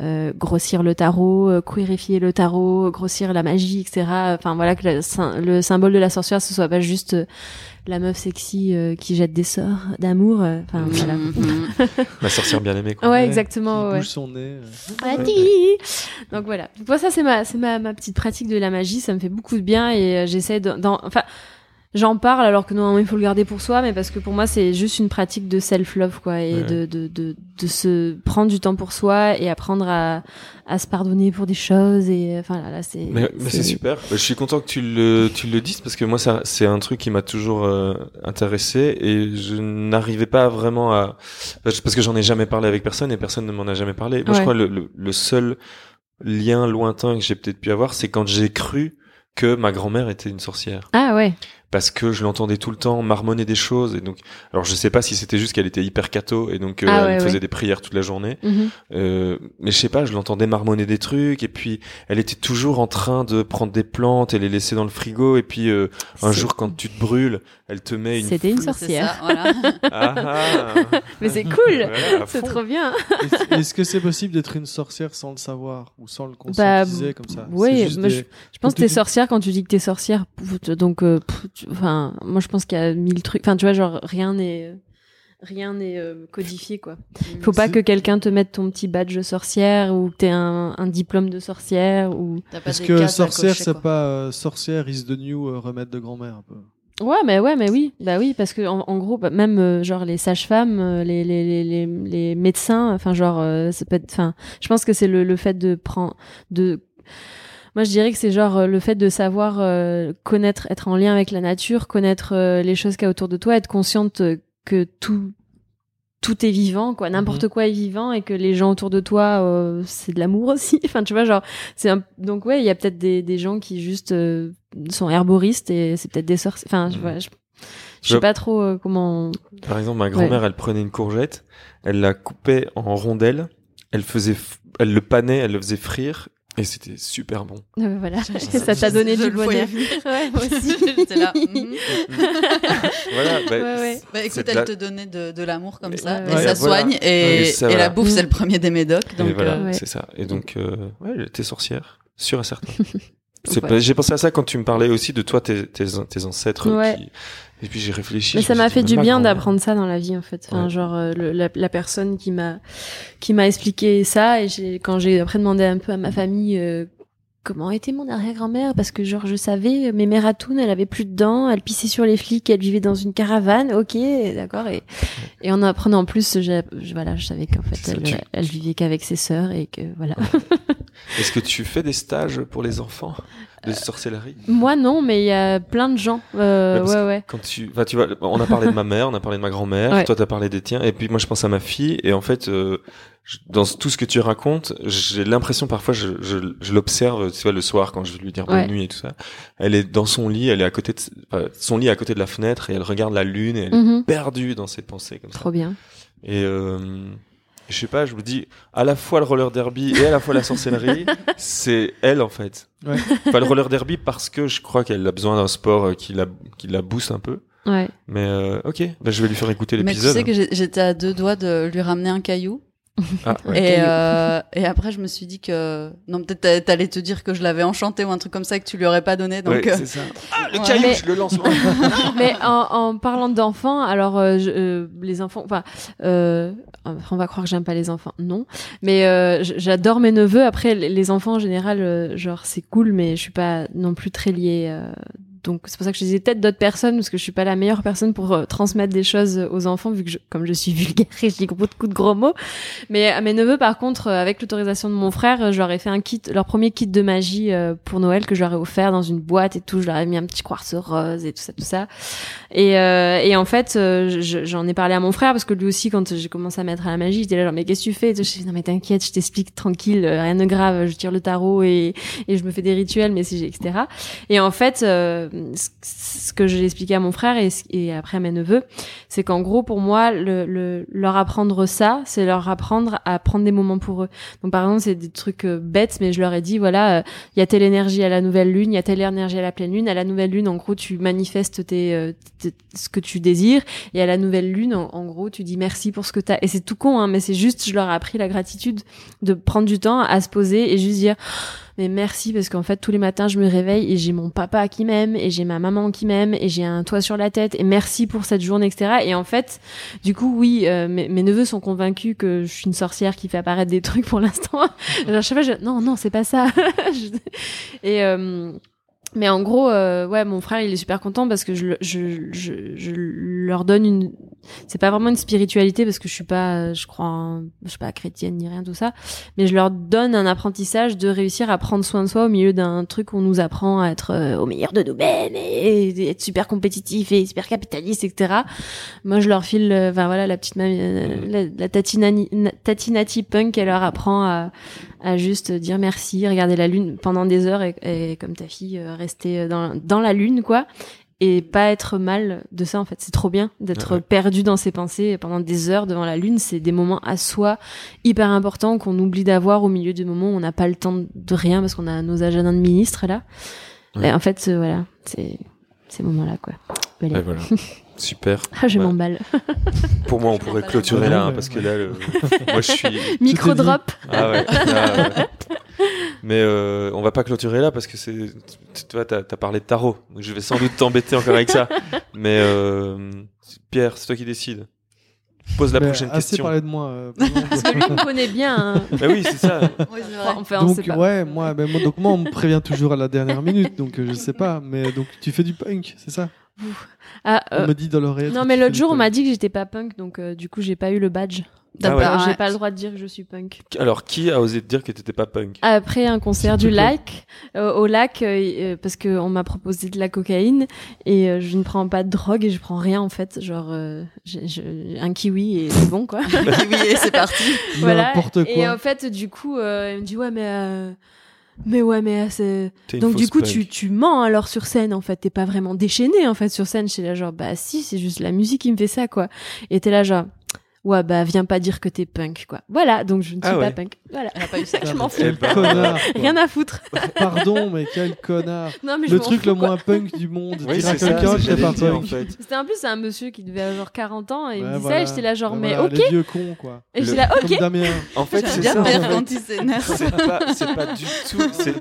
euh, grossir le tarot, euh, queerifier le tarot, grossir la magie, etc. Enfin, voilà, que le, sym- le symbole de la sorcière, ce soit pas juste euh, la meuf sexy euh, qui jette des sorts d'amour. euh, Enfin, Mhm. voilà. Mhm. Ma sorcière bien aimée, quoi. Ouais, Ouais, exactement. Qui Ouais. bouge son nez. euh. Donc voilà. Moi ça c'est ma c'est ma ma petite pratique de la magie, ça me fait beaucoup de bien et euh, j'essaie de- d'en enfin j'en parle alors que normalement il faut le garder pour soi mais parce que pour moi c'est juste une pratique de self love quoi et Ouais. de, de de de se prendre du temps pour soi et apprendre à à se pardonner pour des choses et euh, enfin là, là c'est Mais, mais c'est super. Je suis content que tu le, tu le dises parce que moi, ça, c'est un truc qui m'a toujours euh, intéressé et je n'arrivais pas vraiment à, parce que j'en ai jamais parlé avec personne et personne ne m'en a jamais parlé. Moi, je Ouais. crois le, le, le seul lien lointain que j'ai peut-être pu avoir, c'est quand j'ai cru que ma grand-mère était une sorcière Ah ouais. Parce que je l'entendais tout le temps marmonner des choses et donc alors je sais pas si c'était juste qu'elle était hyper catho et donc euh, Ah elle ouais, faisait ouais. des prières toute la journée Mhm. euh, mais je sais pas, je l'entendais marmonner des trucs et puis elle était toujours en train de prendre des plantes et les laisser dans le frigo et puis euh, un C'est- jour quand tu te brûles, elle te met une C'était une C'est sorcière. ça, voilà. Ah, ah. Mais c'est cool. C'est trop bien. Est-ce- Est-ce que c'est possible d'être une sorcière sans le savoir ou sans le Bah, conscientiser comme ça? oui, des- je, je pense que t'es sorcière quand tu dis que t'es sorcière. Donc, euh, pff, tu- enfin, moi je pense qu'il y a mille trucs. Enfin, tu vois, genre rien n'est rien n'est euh, codifié quoi. Faut pas que quelqu'un te mette ton petit badge de sorcière ou que t'aies un, un diplôme de sorcière ou. T'as pas Est-ce des que cases à sorcière, cocher, c'est quoi. pas euh, sorcière is the new euh, remède de grand-mère un peu Ouais, mais ouais, mais oui, bah oui, parce que en, en gros, bah, même euh, genre les sages-femmes, euh, les, les, les, les, les médecins, enfin genre, euh, ça peut être, enfin, je pense que c'est le, le fait de prendre, de, moi je dirais que c'est genre euh, le fait de savoir euh, connaître, être en lien avec la nature, connaître euh, les choses qu'il y a autour de toi, être consciente que tout tout est vivant quoi. N'importe quoi est vivant et que les gens autour de toi euh, c'est de l'amour aussi. Enfin tu vois genre c'est un... donc ouais il y a peut-être des, des gens qui juste sont herboristes et c'est peut-être des sorciers. Enfin je, Mhm. vois, je, je sais pas trop euh, comment Par exemple, ma grand-mère, elle prenait une courgette, elle la coupait en rondelles, elle faisait, f- elle le panait, elle le faisait frire et c'était super bon. Euh, voilà Je- ça t'a donné je du bonheur ouais moi aussi J'étais là. mhm. voilà, bah, Ouais, ouais. Bah écoute, elle la- te donnait de, de l'amour comme Et- ça, Ouais, et ouais. ça Voilà. soigne, et, Et ça, et voilà. la bouffe, Mm. c'est le premier des médocs. et Donc, voilà, euh, Ouais. c'est ça. Et donc, euh, ouais, elle était sorcière, sûr et certain. J'ai pensé à ça quand tu me parlais aussi de toi, tes, tes, tes ancêtres. Ouais. qui- Et puis j'ai réfléchi. mais ça m'a fait du bien d'apprendre ça dans la vie en fait. Enfin Ouais. genre euh, le- la, la personne qui m'a qui m'a expliqué ça et quand j'ai après demandé un peu à ma famille euh, comment était mon arrière-grand-mère parce que genre je savais mais Meratoun elle avait plus de dents elle pissait sur les flics elle vivait dans une caravane ok d'accord et et en apprenant plus j'ai- je- voilà je savais qu'en fait ça, elle, tu- elle vivait qu'avec ses sœurs et que voilà. Est-ce que tu fais des stages pour les enfants? De sorcellerie moi non mais il y a plein de gens euh, Ouais, ouais Quand tu, enfin, tu vois, on a parlé de ma mère, on a parlé de ma grand-mère, Ouais. toi t'as parlé des tiens, et puis moi je pense à ma fille, et en fait, euh, je- dans tout ce que tu racontes, j'ai l'impression parfois, je, je, je l'observe, tu vois, le soir quand je vais lui dire bonne nuit et tout ça, elle est dans son lit, elle est à côté de, son lit à côté de la fenêtre, et elle regarde la lune, et elle est Mhm. perdue dans ses pensées comme ça. trop bien Et euh, je sais pas, je me dis, à la fois le roller derby et à la fois la sorcellerie, c'est elle en fait. Ouais. Enfin, le roller derby parce que je crois qu'elle a besoin d'un sport euh, qui la, qui la booste un peu. ouais Mais euh, ok, bah, je vais lui faire écouter mais tu l'épisode. sais que j'étais à deux doigts de lui ramener un caillou. Ah, et, euh, et après, je me suis dit que non, peut-être t'allais te dire que je l'avais enchanté ou un truc comme ça que tu lui aurais pas donné. Donc ouais, c'est ça. Ah, le caillou, mais... je le lance. mais en, en, parlant d'enfants, alors euh, je, euh, les enfants, enfin, euh, on va croire que j'aime pas les enfants, non. Mais euh, j'adore mes neveux. Après, les enfants en général, genre c'est cool, mais je suis pas non plus très liée donc c'est pour ça que je disais peut-être d'autres personnes parce que je suis pas la meilleure personne pour euh, transmettre des choses aux enfants vu que je, comme je suis vulgaire et je dis beaucoup de gros mots. Mais à mes neveux par contre, euh, avec l'autorisation de mon frère, euh, je leur ai fait un kit, leur premier kit de magie pour Noël que je leur ai offert dans une boîte et tout. Je leur ai mis un petit quartz rose et tout ça, tout ça. Et, et en fait, j'en ai parlé à mon frère parce que lui aussi, quand j'ai commencé à mettre à la magie, il était là genre mais qu'est-ce que tu fais? Je dit non mais t'inquiète, je t'explique tranquille, rien de grave. Je tire le tarot et, et je me fais des rituels, mais c'est etc. Et en fait ce que j'ai expliqué à mon frère et, après à mes neveux, c'est qu'en gros pour moi, le, le, leur apprendre ça, c'est leur apprendre à prendre des moments pour eux. Donc par exemple, c'est des trucs euh, bêtes, mais je leur ai dit voilà, euh, il y a telle énergie à la nouvelle lune, il y a telle énergie à la pleine lune. À la nouvelle lune, en gros, tu manifestes tes, euh, ce que tu désires, et à la nouvelle lune, en, gros, tu dis merci pour ce que t'as. Et c'est tout con, hein, mais c'est juste, je leur ai appris la gratitude de prendre du temps à se poser et juste dire mais merci parce qu'en fait tous les matins je me réveille et j'ai mon papa qui m'aime et j'ai ma maman qui m'aime et j'ai un toit sur la tête et merci pour cette journée etc et en fait du coup oui euh, mes, neveux sont convaincus que je suis une sorcière qui fait apparaître des trucs pour l'instant. Je sais pas je... non non c'est pas ça. Et euh, mais en gros, euh, ouais, mon frère, il est super content parce que je, je, je, je leur donne une. C'est pas vraiment une spiritualité parce que je suis pas, je crois, je suis pas chrétienne ni rien tout ça, mais je leur donne un apprentissage de réussir à prendre soin de soi au milieu d'un truc où on nous apprend à être euh, au meilleur de nous-mêmes et, être super compétitif et super capitaliste, etc. Moi, je leur file, euh, enfin voilà, la petite la, la tatinati, tatinati punk, elle leur apprend à, à juste dire merci, regarder la lune pendant des heures et, et comme ta fille rester dans, dans la lune, quoi et pas être mal de ça en fait. C'est trop bien d'être perdu dans ses pensées pendant des heures devant la lune. C'est des moments à soi hyper importants qu'on oublie d'avoir au milieu du moment où on n'a pas le temps de rien parce qu'on a nos agendas de ministres là. Et en fait euh, voilà c'est ces moments là quoi voilà. Super. Ah, je m'emballe. Pour moi, on pourrait clôturer là, hein, parce que là, moi, je suis. Micro drop. Ah ouais. Ah ouais. Mais euh, on va pas clôturer là parce que c'est, tu vois, t'as as parlé de tarot, donc je vais sans doute t'embêter encore avec ça. Mais euh, Pierre, c'est toi qui décides. Pose la prochaine assez question. parlé de moi. Euh, parce que lui me connaît bien. Hein. bah oui, c'est ça. Oui, enfin, donc ouais, moi, ben, moi, donc moi, on me prévient toujours à la dernière minute, donc euh, je sais pas. Mais donc tu fais du punk, c'est ça? Ah, On me dit dans l'oreille. Non, mais l'autre jour, on m'a dit que j'étais pas punk, donc du coup, j'ai pas eu le badge. Ah J'ai pas le droit de dire que je suis punk. Alors, qui a osé te dire que t'étais pas punk Après un concert du lac, euh, au lac, euh, euh, parce que on m'a proposé de la cocaïne et je ne prends pas de drogue et je prends rien en fait, genre un kiwi et c'est bon quoi. kiwi et c'est parti. voilà. Et en fait, du coup, il me dit ouais mais. Mais ouais, mais c'est. Donc, du coup, tu, tu mens alors sur scène, en fait. T'es pas vraiment déchaîné, en fait, sur scène. J'étais là, genre, bah si, c'est juste la musique qui me fait ça, quoi. Et t'es là, genre, ouais bah viens pas dire que t'es punk quoi. Voilà donc je ne suis ah pas punk. Voilà. Elle a pas eu ça. Je m'en fous. connard, rien à foutre. Pardon mais quel connard. Non, mais le truc le moins punk du monde. Oui, à quelqu'un que pas punk en fait. c'était en plus un monsieur qui devait avoir genre 40 ans et il me ça et j'étais là genre mais ok. les vieux cons quoi. Et j'étais là ok. Damien. En fait c'est ça c'est pas c'est pas du tout c'est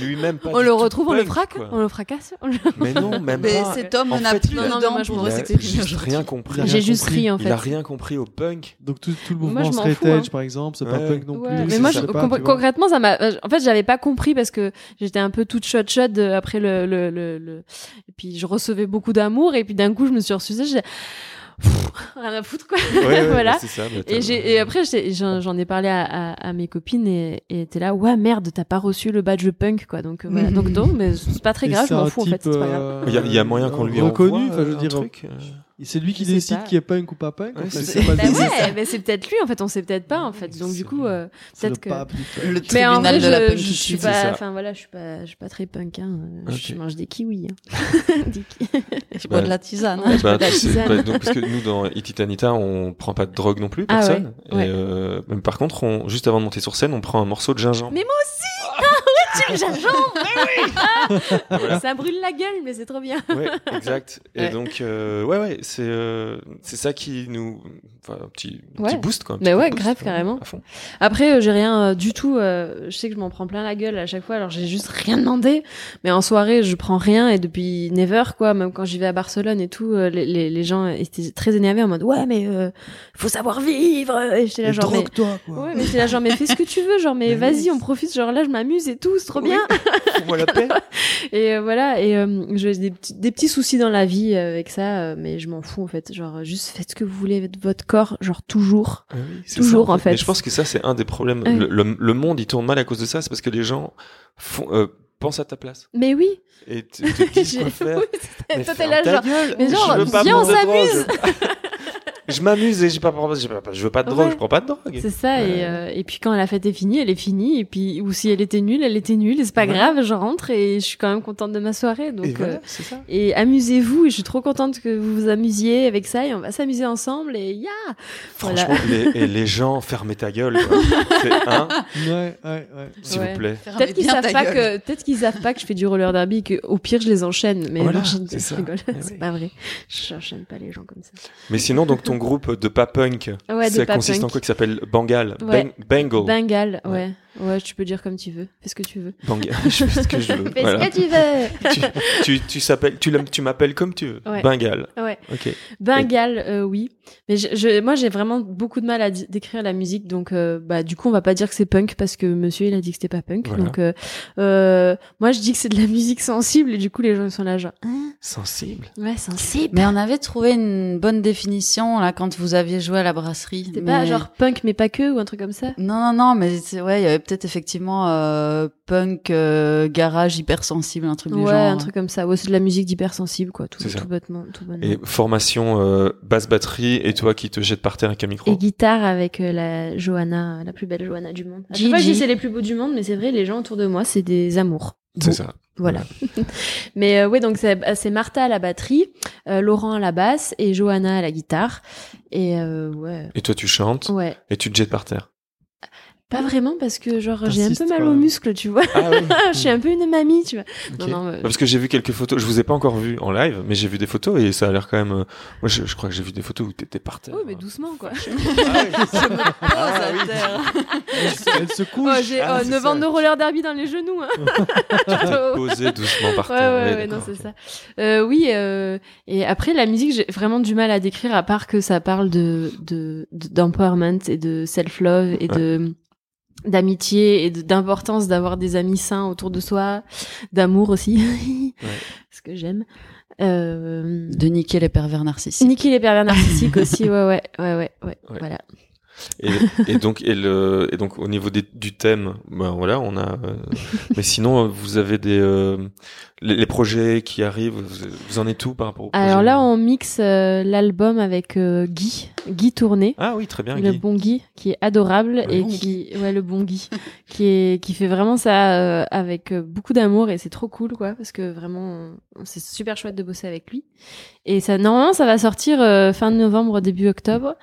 lui-même pas on le retrouve on le fracasse on le fracasse. Mais non même pas. cet homme n'a plus dedans pour juste rien compris. J'ai juste ri en fait il a rien compris au punk. Donc tout, tout le mouvement straight edge, hein. par exemple, c'est pas punk non plus. Mais moi, concrètement, ça m'a. En fait, j'avais pas compris parce que j'étais un peu toute shot shot après le, le, le, Et puis je recevais beaucoup d'amour et puis d'un coup, je me suis refusée rien à foutre quoi voilà ça, et, j'ai, et après j'en, ai parlé à, à, mes copines et, et t'es là ouais merde t'as pas reçu le badge punk quoi donc voilà donc non mais c'est pas très grave je m'en fous en fait grave il y, a, il y a moyen qu'on lui reconnu enfin je veux dire truc, euh, c'est lui qui décide qui est punk ou pas punk. Ouais, c'est bah ouais, mais c'est peut-être lui en fait, on sait peut-être pas en fait. Donc du coup, euh, peut-être que le mais en vrai, de la punk je, suis pas, enfin voilà, je suis pas, je suis pas très punk. Hein. Je mange des kiwis. Hein. je bois de la tisane. Bah, bah, bah, donc, parce que nous dans Ititanita, on prend pas de drogue non plus, personne. Ah ouais, et, euh, même par contre, on, juste avant de monter sur scène, on prend un morceau de gingembre. Mais moi aussi. Ah, tu le gingembre Voilà. Ça brûle la gueule, mais c'est trop bien. Ouais, exact. Et Ouais. donc, euh, ouais, ouais, c'est euh, c'est ça qui nous, enfin, un petit, un petit Ouais. boost quoi. Mais ouais, boost, grave, ouais, carrément. à fond. Après, euh, j'ai rien euh, du tout. euh, je sais que je m'en prends plein la gueule à chaque fois, alors j'ai juste rien demandé. Mais en soirée, je prends rien et depuis never, quoi. Même quand j'y vais à Barcelone et tout, euh, les, les, les gens étaient très énervés en mode ouais, mais euh, faut savoir vivre. Et j'étais là Et genre mais drogue-toi, quoi. ouais, mais j'étais là genre mais fais ce que tu veux, genre mais Mais vas-y, oui. on profite. Genre là, je m'amuse et tout, trop bien. Fous-moi la paix. Et euh, voilà. Et euh, j'ai des petits, des petits soucis dans la vie avec ça, euh, mais je m'en fous en fait. Genre juste faites ce que vous voulez avec votre corps, genre toujours. Ah oui, Toujours, ça, en fait. Mais je pense que ça, c'est un des problèmes. Le, le- le monde, il tourne mal à cause de ça. C'est parce que les gens font, euh, pensent à ta place Mais oui. et te, te disent quoi faire. oui, Mais toi, t'es là genre. mais genre, viens, on s'amuse. Je m'amuse et j'ai pas, je veux pas de drogue, Ouais. je prends pas de drogue. C'est ça, Ouais. et, euh, et puis quand la fête est finie, elle est finie, et puis, ou si elle était nulle, elle était nulle, et c'est pas Ouais. grave, je rentre et je suis quand même contente de ma soirée, donc, et voilà, euh, ça. et amusez-vous, et je suis trop contente que vous vous amusiez avec ça, et on va s'amuser ensemble, et ya! Franchement, les, et les gens, fermez ta gueule. s'il Ouais. vous plaît. Peut-être qu'ils savent pas gueule. que, peut-être qu'ils savent pas que je fais du roller derby, et que au pire je les enchaîne, mais Voilà, non, je, c'est je ça. rigole, Eh c'est pas vrai. Je n'enchaîne pas les gens comme ça. Mais sinon, donc ton groupe de pas punk, Ouais, ça consiste en quoi qui s'appelle Bangal, Ouais. Bang- Bangle. Bengal, Ouais. ouais. Ouais, tu peux dire comme tu veux. Fais ce que tu veux. Bangal. je fais ce que je veux. Fais Voilà. ce que tu veux! tu, tu, tu s'appelles, tu, m'appelles comme tu veux. Ouais. Bengal. Ouais. Ok. Bengal, euh, oui. Mais je, je- moi, j'ai vraiment beaucoup de mal à décrire la musique, donc euh, bah du coup, on va pas dire que c'est punk parce que Monsieur il a dit que c'était pas punk. Voilà. Donc euh, euh, moi, je dis que c'est de la musique sensible et du coup, les gens ils sont là genre Hein? Sensible. ouais sensible. Mais on avait trouvé une bonne définition là quand vous aviez joué à la brasserie. C'était Mais- pas genre punk mais pas que ou un truc comme ça? Non, non, non, mais ouais, il y avait peut-être effectivement euh, punk, euh, garage hypersensible, un truc du Ouais, genre. un truc comme ça. Ouais, c'est de la musique d'hypersensible quoi, tout, tout bêtement, tout. Et formation euh, basse batterie et toi qui te jettes par terre avec un micro. Et guitare avec euh, la Johanna, la plus belle Johanna du monde. À chaque fois, je Gigi. dis c'est les plus beaux du monde, mais c'est vrai, les gens autour de moi, c'est des amours. C'est ça. Voilà. Mais euh, ouais, donc c'est c'est Martha à la batterie, euh, Laurent à la basse et Johanna à la guitare. Et euh, ouais, Et toi tu chantes ouais. et tu te jettes par terre. Pas vraiment parce que genre j'ai un peu mal aux muscles, tu vois. Ah oui. je suis un peu une mamie, tu vois. Ok. Non, non, euh, Bah, Parce que j'ai vu quelques photos, je vous ai pas encore vu en live, mais j'ai vu des photos et ça a l'air quand même. euh, Moi, je, je crois que j'ai vu des photos où t'étais par terre. oui, mais doucement quoi. Ah, Ah oui. Elle se couche. Oh, j'ai Ah, oh, c'est 9 ça. ans de roller derby dans les genoux. Hein. T'es posé doucement par Ouais, terre. ouais, ouais, non, d'accord, c'est ok. ça. Euh, oui, euh, et après, la musique, j'ai vraiment du mal à décrire, à part que ça parle de de- de- d'empowerment et de self-love et de d'amitié et d'importance d'avoir des amis sains autour de soi, d'amour aussi, ce que j'aime. Euh, De niquer les pervers narcissiques. Nicky les pervers narcissiques aussi, ouais, ouais, ouais, ouais, ouais, Ouais. voilà. Et, et donc, et le, et donc, au niveau des, du thème, ben voilà, on a. euh, mais sinon, euh, vous avez des euh, les, les projets qui arrivent. Vous, vous en êtes où par rapport au projet Alors là, on mixe euh, l'album avec Guy, Guy Tourné. Ah oui, très bien, le Guy. bon Guy qui est adorable Le et bon qui ouais le bon Guy qui est qui fait vraiment ça avec beaucoup d'amour et c'est trop cool quoi parce que vraiment c'est super chouette de bosser avec lui et ça normalement ça va sortir fin novembre début octobre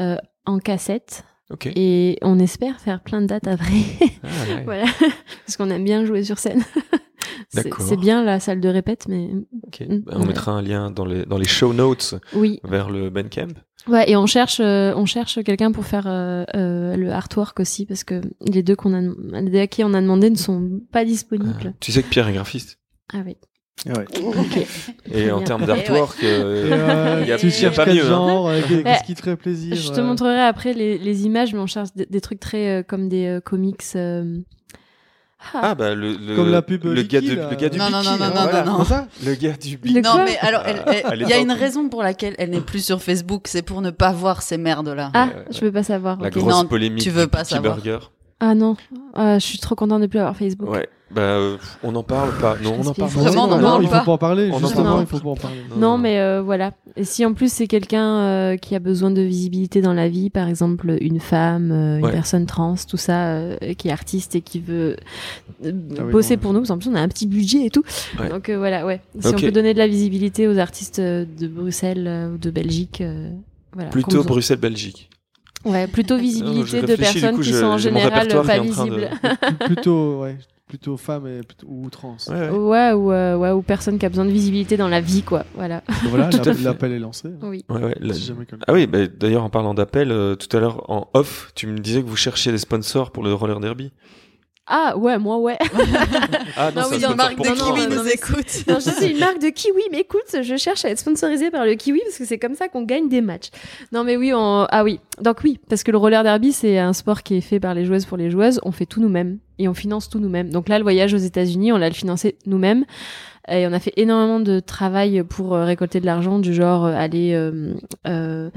euh, en cassette Ok. et on espère faire plein de dates après Ah, ouais. voilà parce qu'on aime bien jouer sur scène c'est bien la salle de répète mais Ok. Mm, Ben, on ouais. mettra un lien dans les dans les show notes oui vers le Bandcamp. Ouais, et on cherche, euh, on cherche quelqu'un pour faire euh, euh, le artwork aussi, parce que les deux qu'on a, les deux à qui on a demandé ne sont pas Ah, disponibles. tu sais que Pierre est graphiste. Ah oui. Ouais. Ok. Et en termes d'artwork, Et, euh, euh, il y a- y a pas mieux, hein. genre, euh, qu'est- Ouais. qu'est-ce qui te ferait plaisir Je te euh, montrerai après les, les images, mais on cherche des, des trucs très euh, comme des euh, comics. euh, ah bah le, le Comme la pub le Vicky, gars le gars du Non, non, Biki, non, non, hein, non, voilà. non, ça Le gars du Le Biki. Non, mais alors, elle- À il y a une raison pour laquelle elle n'est plus sur Facebook, c'est pour ne pas voir ces merdes-là. Ah, ouais, ouais. je veux pas savoir. La grosse Non, polémique tu veux pas savoir. Burger. Ah non, Ah, je suis trop contente de plus avoir Facebook. Ouais. Bah on en parle pas. Non, on en parle pas. Vraiment, on en non, parle il faut pas. pas en parler. On en Justement, parle il faut pas en parler. Non, mais euh, voilà. Et si en plus c'est quelqu'un euh, qui a besoin de visibilité dans la vie, par exemple une femme, euh, une Ouais. personne trans, tout ça, qui est artiste et qui veut Ah oui, bosser pour nous, qu'en plus on a un petit budget et tout. Ouais. Donc voilà, ouais. Si on peut donner de la visibilité aux artistes de Bruxelles ou de Belgique, voilà. Plutôt nous en- Bruxelles Belgique. Ouais, plutôt Non, je visibilité de personnes coup, qui je- sont en général pas en de- visibles. Plutôt, ouais. Plutôt femme et ou trans. Ouais, ouais. ou, euh, ouais, ou personne qui a besoin de visibilité dans la vie, quoi. Voilà. voilà, l'appel est lancé. Oui. Ouais, ah oui, bah, d'ailleurs, en parlant d'appel, euh, tout à l'heure, en off, tu me disais que vous cherchiez des sponsors pour le roller derby. Ah ouais, moi ouais. ah non, oui, une marque de kiwi nous écoute. Non, je suis une marque de kiwi, mais écoute, je cherche à être sponsorisée par le kiwi parce que c'est comme ça qu'on gagne des matchs. Non mais oui, on... ah oui, donc oui, parce que le roller derby c'est un sport qui est fait par les joueuses pour les joueuses. On fait tout nous-mêmes et on finance tout nous-mêmes. Donc là, le voyage aux États-Unis, on l'a financé nous-mêmes. Et on a fait énormément de travail pour euh, récolter de l'argent, du genre euh, aller. Euh, euh,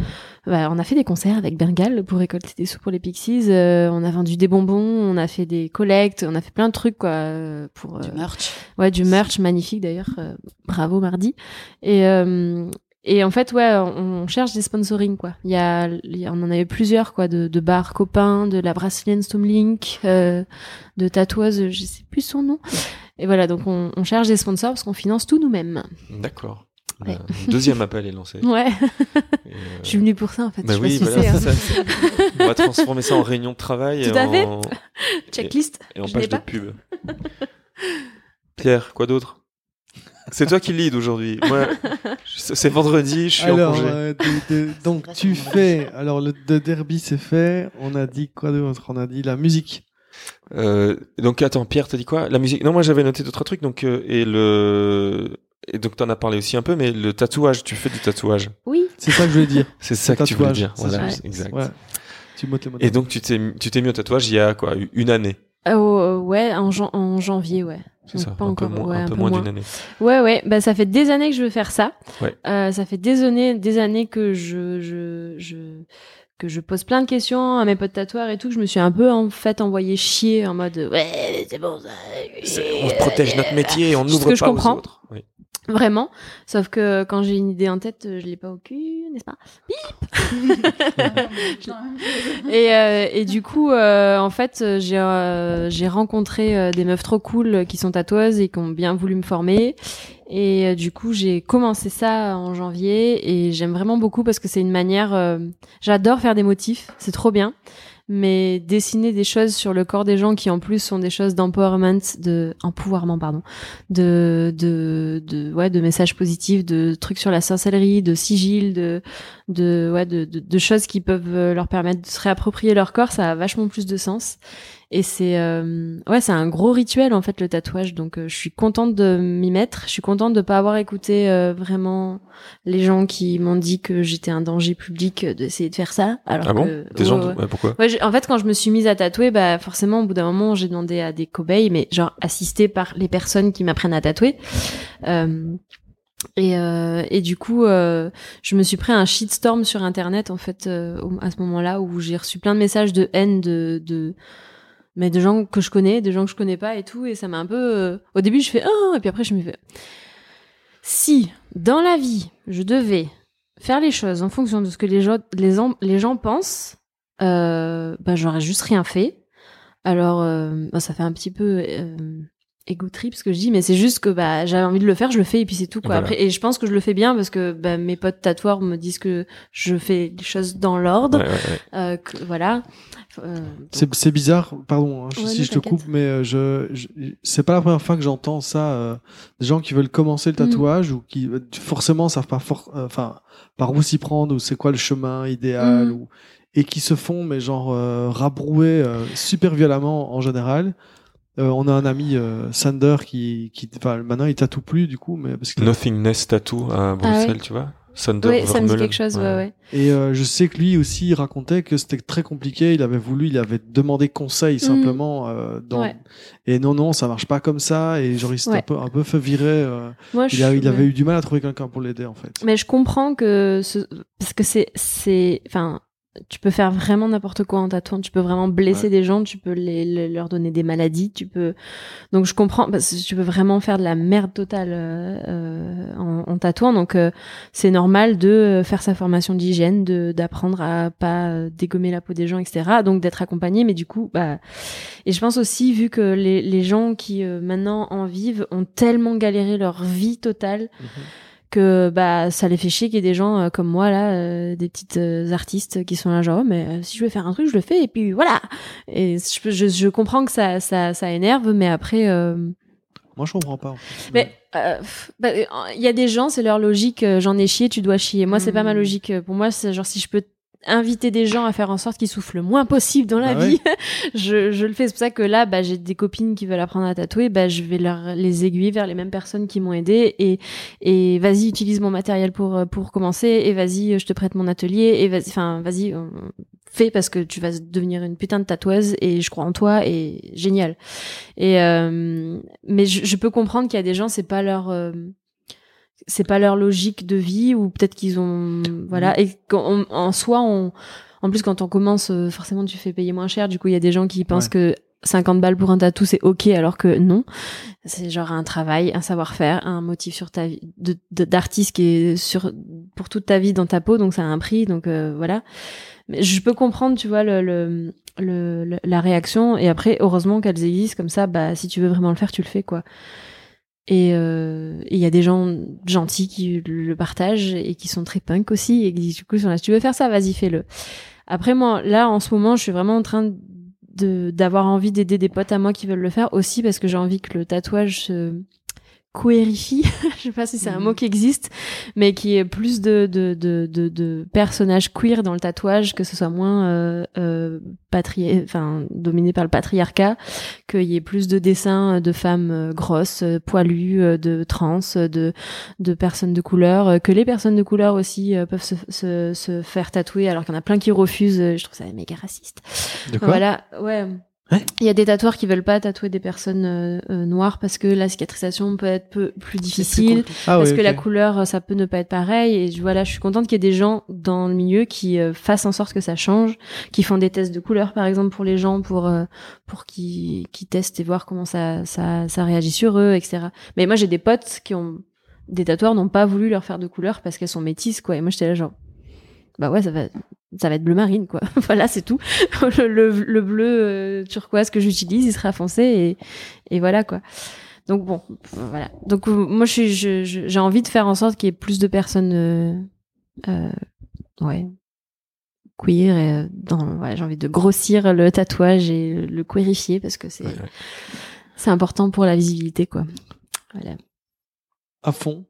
bah, on a fait des concerts avec Bengal pour récolter des sous pour les Pixies. on a vendu des bonbons, on a fait des collectes, on a fait plein de trucs quoi pour du merch. Ouais, du merch magnifique d'ailleurs. bravo mardi. Et et en fait, ouais, on cherche des sponsorings, quoi. Il y a, on en avait plusieurs, quoi, de, de bars copains, de la brésilienne Stomlink, euh, de tatoueuse, je sais plus son nom. Et voilà, donc on, on cherche des sponsors parce qu'on finance tout nous-mêmes. D'accord. Ouais. deuxième appel est lancé. Ouais. je suis venue pour ça en fait. Bah je oui, voilà, hein. ça, on va transformer ça en réunion de travail. Tout à fait. Checklist. Et en page de pub. Pierre, quoi d'autre? C'est toi qui lead aujourd'hui. Moi, c'est vendredi, je suis alors, en congé. Euh, donc tu fais. Alors le derby c'est fait. On a dit quoi d'autre? On a dit la musique. Euh, donc attends, Pierre, t'as dit quoi? La musique Non, moi j'avais noté d'autres trucs. Donc euh, et le et donc t'en as parlé aussi un peu, mais le tatouage, tu fais du tatouage. Oui. C'est ça que je voulais dire. C'est ça que tu voulais dire. Voilà, exact. Ouais. Tu mots Et donc tu t'es tu t'es mis au tatouage il y a quoi une année? Euh, Ouais, en, en janvier, ouais. C'est ça, pas un encore, peu moins, un peu moins, d'une année. Ouais, ouais, bah ça fait des années que je veux faire ça. Ouais. Euh, ça fait des années, des années que je, je, je, que je pose plein de questions à mes potes tatoueurs et tout. Que je me suis un peu en fait envoyé chier en mode ouais, c'est bon ça. On se protège notre métier, et on n'ouvre pas je comprends. aux autres. Oui. Vraiment. Sauf que quand j'ai une idée en tête, je l'ai pas au cul, n'est-ce pas? Bip et, euh, et du coup, euh, en fait, j'ai euh, j'ai rencontré euh, des meufs trop cool qui sont tatoueuses et qui ont bien voulu me former. Et euh, du coup, j'ai commencé ça en janvier et j'aime vraiment beaucoup parce que c'est une manière. J'adore faire des motifs, c'est trop bien mais dessiner des choses sur le corps des gens qui en plus sont des choses d'empowerment, de empouvoirment pardon, de de de ouais de messages positifs, de trucs sur la sorcellerie, de sigil, de de ouais de, de, de choses qui peuvent leur permettre de se réapproprier leur corps, ça a vachement plus de sens. Et c'est euh, ouais, c'est un gros rituel en fait le tatouage. Donc euh, je suis contente de m'y mettre. Je suis contente de pas avoir écouté euh, vraiment les gens qui m'ont dit que j'étais un danger public d'essayer de faire ça. Alors ah bon que, Des gens pourquoi ouais, En fait, quand je me suis mise à tatouer, bah forcément au bout d'un moment, j'ai demandé à des cobayes, mais genre assistés par les personnes qui m'apprennent à tatouer. Et, euh, et du coup, euh, je me suis pris un shitstorm sur Internet en fait à ce moment-là où j'ai reçu plein de messages de haine de, de mais de gens que je connais, de gens que je connais pas et tout, et ça m'a un peu. Euh, au début, je fais ah, et puis après, je me fais. Si dans la vie, je devais faire les choses en fonction de ce que les gens, les, gens pensent, euh, bah, j'aurais juste rien fait. Alors, euh, bah, ça fait un petit peu égo trip ce que je dis, mais c'est juste que bah, j'avais envie de le faire, je le fais et puis c'est tout quoi. Après, et je pense que je le fais bien parce que bah, mes potes tatoueurs me disent que je fais les choses dans l'ordre. Euh, voilà. Euh, c'est bizarre, pardon hein, si je te coupe, mais euh, je, je c'est pas la première fois que j'entends ça. Euh, des gens qui veulent commencer le mm. tatouage ou qui forcément savent pas for enfin par où s'y prendre ou c'est quoi le chemin idéal mm. ou et qui se font mais genre rabrouer super violemment en général. On a un ami Sander qui qui enfin maintenant il tatoue plus du coup mais parce que Nothingness Tattoo à Bruxelles, ah tu vois. Thunder oui, ça me dit quelque chose, ouais. ouais. Et euh, je sais que lui aussi il racontait que c'était très compliqué. Il avait voulu, il avait demandé conseil mm. simplement. Euh, dans... Et non, non, ça marche pas comme ça. Et genre il s'était un peu, un peu fait virer. Euh... Moi, il, il avait eu du mal à trouver quelqu'un pour l'aider en fait. Mais je comprends que ce... parce que c'est, c'est, enfin, tu peux faire vraiment n'importe quoi en tatouant. Tu peux vraiment blesser des gens, tu peux les, leur donner des maladies, tu peux. Donc je comprends, parce que tu peux vraiment faire de la merde totale euh, en, en, tatouant. Donc euh, c'est normal de faire sa formation d'hygiène, de d'apprendre à pas dégommer la peau des gens, etc. Donc d'être accompagné. Mais du coup, bah et je pense aussi vu que les, les gens qui euh, maintenant en vivent ont tellement galéré leur vie totale. Mhm que bah ça les fait chier qu'il y ait des gens euh, comme moi là euh, des petites euh, artistes qui sont là genre oh, mais si je veux faire un truc je le fais et puis voilà. Et je, je, je comprends que ça ça ça énerve mais après moi je comprends pas mais bah, il y a des gens c'est leur logique j'en ai chié tu dois chier. Moi c'est pas ma mmh. logique. Pour moi c'est genre si je peux inviter des gens à faire en sorte qu'ils soufflent le moins possible dans la bah vie. je, je, le fais. C'est pour ça que là, bah, j'ai des copines qui veulent apprendre à tatouer. Bah, je vais leur les aiguiller vers les mêmes personnes qui m'ont aidé et et vas-y, utilise mon matériel pour pour commencer et vas-y, je te prête mon atelier et vas-y, enfin vas-y, fais parce que tu vas devenir une putain de tatoueuse et je crois en toi et génial. Et euh, mais je, je, peux comprendre qu'il y a des gens, c'est pas leur euh, c'est pas leur logique de vie ou peut-être qu'ils ont voilà. Et en soi on en plus quand on commence euh, forcément tu fais payer moins cher. Du coup il y a des gens qui pensent que 50 balles pour un tatou c'est ok alors que non. C'est genre un travail un savoir-faire un motif sur ta vie d'artiste qui est sur pour toute ta vie dans ta peau donc ça a un prix donc euh, voilà. Mais je peux comprendre tu vois le, le, le, la réaction. Et après heureusement qu'elles existent comme ça bah si tu veux vraiment le faire tu le fais quoi et il euh, y a des gens gentils qui le partagent et qui sont très punk aussi et qui du coup sont si tu veux faire ça, vas-y fais-le. Après moi, là en ce moment, je suis vraiment en train de d'avoir envie d'aider des potes à moi qui veulent le faire aussi parce que j'ai envie que le tatouage se queerifie, je sais pas si c'est un mot mhm. qui existe, mais qui est plus de, de, de, de, de personnages queer dans le tatouage, que ce soit moins euh, euh, patri enfin dominé par le patriarcat, qu'il y ait plus de dessins de femmes euh, grosses, euh, poilues, euh, de trans, de, de personnes de couleur, que les personnes de couleur aussi peuvent se, se, se faire tatouer, alors qu'il y en a plein qui refusent. Je trouve ça méga raciste. De quoi? Voilà, ouais. Il y a des tatoueurs qui veulent pas tatouer des personnes euh, euh, noires parce que la cicatrisation peut être peu, plus difficile, ah parce que la couleur euh, ça peut ne pas être pareil. Et voilà, je suis contente qu'il y ait des gens dans le milieu qui fassent en sorte que ça change, qui font des tests de couleur par exemple pour les gens, pour pour qui qui testent et voir comment ça ça ça réagit sur eux, etc. Mais moi j'ai des potes qui ont des tatoueurs n'ont pas voulu leur faire de couleur parce qu'elles sont métisses quoi. Et moi j'étais là genre bah ouais ça va ça va être bleu marine quoi. Voilà c'est tout. Le, le, bleu euh, turquoise que j'utilise il sera foncé et, et voilà quoi. Donc bon voilà. Donc euh, moi je suis j'ai envie de faire en sorte qu'il y ait plus de personnes euh, euh ouais queer et dans ouais, j'ai envie de grossir le tatouage et le queerifier parce que c'est c'est important pour la visibilité quoi. Voilà. À fond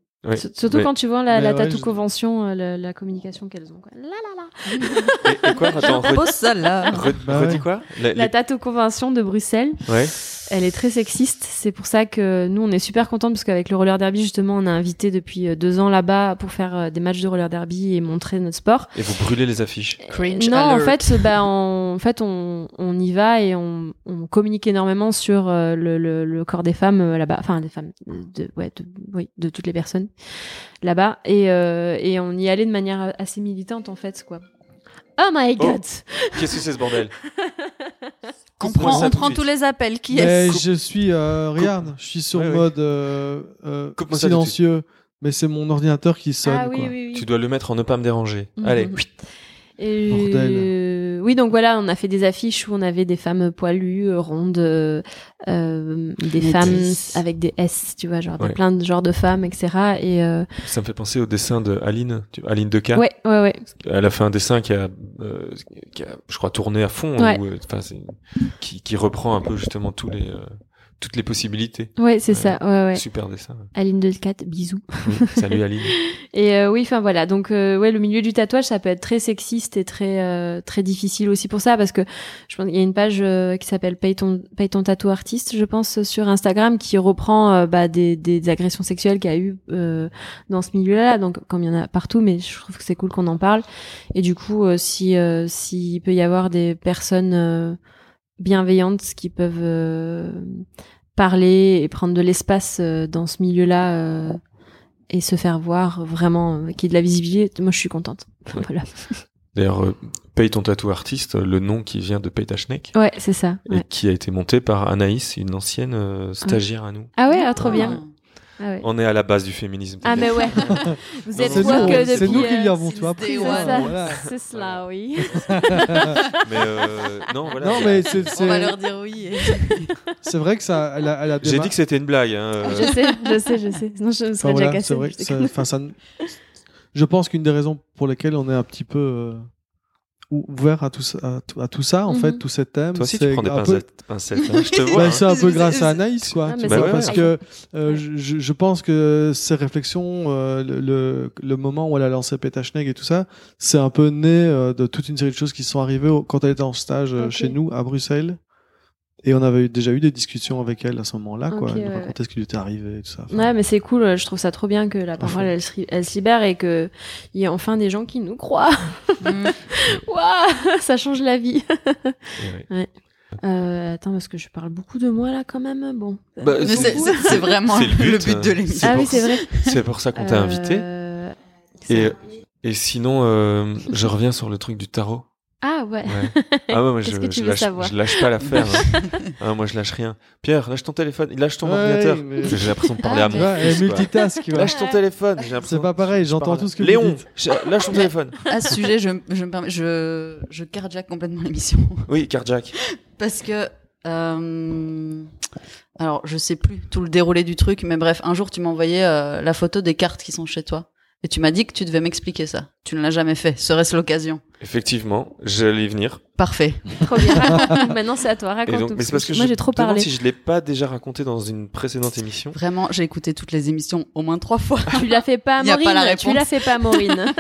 Surtout quand tu vois la, la tatou convention, euh, la, communication qu'elles ont. Quoi. La la la. et, quoi Attends, ça là. Bah redis quoi? La, la tatou convention de Bruxelles. Ouais elle est très sexiste. C'est pour ça que nous, on est super contents parce qu'avec le roller derby, justement, on a invité depuis euh, deux ans là-bas pour faire euh, des matchs de roller derby et montrer notre sport. Et vous brûlez les affiches Cringe Non, en fait, bah, en fait, on, on y va et on, on communique énormément sur euh, le, le, le corps des femmes là-bas, enfin des femmes, de, ouais, de, oui, de toutes les personnes là-bas, et, euh, et on y allait de manière assez militante en fait, quoi. Oh my oh. god Qu'est-ce que c'est ce bordel On prend, on prend tous les appels. Qui est Je suis, euh, regarde, je suis sur mode euh, euh, silencieux, mais c'est mon ordinateur qui sonne. Ah, oui, quoi. Oui, oui. Tu dois le mettre en ne pas me déranger. Mhm. Allez. Et Bordel. Oui, donc voilà, on a fait des affiches où on avait des femmes poilues, euh, rondes, euh, euh des femmes avec des S, tu vois, genre plein de genres de femmes, etc. Et euh... ça me fait penser au dessin de Aline, Aline Deca. Ouais, ouais, ouais. Elle a fait un dessin qui a, euh, qui a je crois, tourné à fond, ouais. enfin, qui, qui reprend un peu justement tous les toutes les possibilités. Ouais, c'est ça. Ouais, ouais. Super dessin. Aline Delcat, bisous. salut Aline. et euh, oui, enfin voilà. Donc euh, ouais, le milieu du tatouage, ça peut être très sexiste et très euh, très difficile aussi pour ça parce que je pense qu'il y a une page qui s'appelle Paye ton Paye ton tatou artiste, je pense, sur Instagram qui reprend bah, des, des agressions sexuelles qu'il y a eu dans ce milieu-là. Donc comme il y en a partout, mais je trouve que c'est cool qu'on en parle. Et du coup, si s'il peut y avoir des personnes bienveillantes qui peuvent euh, parler et prendre de l'espace euh, dans ce milieu-là euh, et se faire voir vraiment, qui est de la visibilité. Moi, je suis contente. voilà. D'ailleurs, Paye ton tatou artiste, le nom qui vient de Paye ta schneck. Ouais, c'est ça. Et qui a été monté par Anaïs, une ancienne stagiaire à nous. Ah ouais, ah, trop bien. Ah on est à la base du féminisme. Ah mais ouais. Vous êtes C'est que depuis c'est nous qui euh, avons tout appris. c'est hein, ça. voilà. C'est cela, oui. mais euh, non, voilà. Non, mais c'est On va c'est- leur dire oui. et- c'est vrai que ça, elle a, elle a J'ai dit que c'était une blague. Hein. euh. Je sais, je sais, je sais. Sinon, je me serais Enfin, déjà voilà, cassé. c'est vrai que ça- enfin, ça je pense qu'une des raisons pour lesquelles on est un petit peu euh, ouvert à tout ça, à tout, à tout ça en Mhm. fait, tous ces thèmes. Toi aussi, c'est tu prends des un peu- pincettes. pincettes, hein. Je te vois. Bah, hein. c'est un peu grâce à Anaïs, quoi. Ah, tu vois, parce vrai. que euh, je, je pense que ces réflexions, euh, le, le, le moment où elle a lancé Petachneg et tout ça, c'est un peu né euh, de toute une série de choses qui sont arrivées au- quand elle était en stage euh, chez nous à Bruxelles. Et on avait déjà eu des discussions avec elle à ce moment-là, quoi. Elle nous ouais, racontait ce qui lui était arrivé et tout ça. Enfin, Ouais, mais c'est cool. euh, Je trouve ça trop bien que la parole, elle, elle se libère et que il y a enfin des gens qui nous croient. Mm. Waouh, ça change la vie. Et ouais. Euh, attends, parce que je parle beaucoup de moi là quand même. Bon. Bah, Mais c'est- vraiment C'est le le but, but, de euh, l'émission. c'est Ah oui, c'est ça. vrai. C'est pour ça qu'on t'a invité. Euh, Et, et sinon, euh, je reviens sur le truc du tarot. Ah ouais. Ouais. Ah ouais, moi je, Qu'est-ce que tu je, veux lâche, savoir? je lâche pas l'affaire. hein. Ah, moi je lâche rien. Pierre, lâche ton téléphone. Il lâche ton Ouais, ordinateur. mais- J'ai l'impression de parler Ah, à mon fils, multitask. Lâche ton téléphone. C'est pas pareil, j'entends tout ce que Léon, vous dites. lâche ton téléphone. À ce sujet, je, je me permets, je, je carjack complètement l'émission. Oui, carjack. Parce que, euh, alors, je sais plus tout le déroulé du truc, mais bref, un jour, tu m'as envoyé euh, la photo des cartes qui sont chez toi. Et tu m'as dit que tu devais m'expliquer ça. Tu ne l'as jamais fait. Serait-ce l'occasion? Effectivement, j'allais y venir. Parfait. Trop bien. Maintenant, c'est à toi. Et Raconte donc, mais c'est parce que moi, j'ai trop parlé. si je l'ai pas déjà raconté dans une précédente émission. Vraiment, j'ai écouté toutes les émissions au moins trois fois. Tu l'as fait pas, Y a pas Maureen. la tu l'as fait pas, Maureen.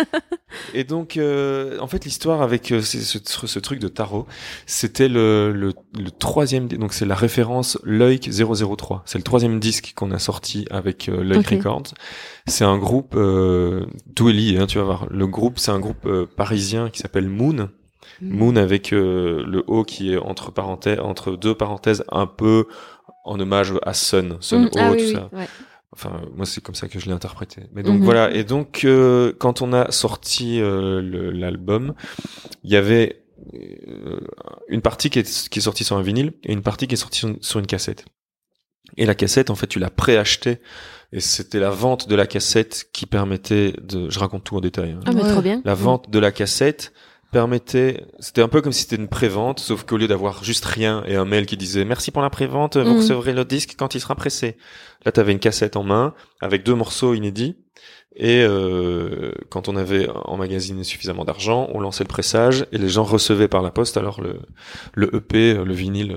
Et donc, euh, en fait, l'histoire avec euh, ce, ce, ce truc de tarot, c'était le, le, le troisième, donc c'est la référence Loic 003. C'est le troisième disque qu'on a sorti avec euh, Loic Ok. Records. C'est un groupe, euh, tout est lié, hein, tu vas voir. Le groupe, c'est un groupe euh, parisien qui s'appelle Moon. Moon avec euh, le O qui est entre parenthèses, entre deux parenthèses, un peu en hommage à Sun, Sun Mm, O, ah tout oui, ça. ouais. Enfin, moi, c'est comme ça que je l'ai interprété. Mais donc Mhm. voilà. Et donc, euh, quand on a sorti euh, l'album, il y avait une partie qui est, qui est sortie sur un vinyle et une partie qui est sortie sur, sur une cassette. Et la cassette, en fait, tu l'as préachetée. Et c'était la vente de la cassette qui permettait de... Je raconte tout en détail. hein. Ah, mais Ouais. trop bien. La vente de la cassette permettait, c'était un peu comme si c'était une prévente, sauf qu'au lieu d'avoir juste rien et un mail qui disait merci pour la prévente, vous Mhm. recevrez le disque quand il sera pressé. Là, tu avais une cassette en main avec deux morceaux inédits. Et euh, quand on avait emmagasiné suffisamment d'argent, on lançait le pressage et les gens recevaient par la poste alors le, le EP, le vinyle.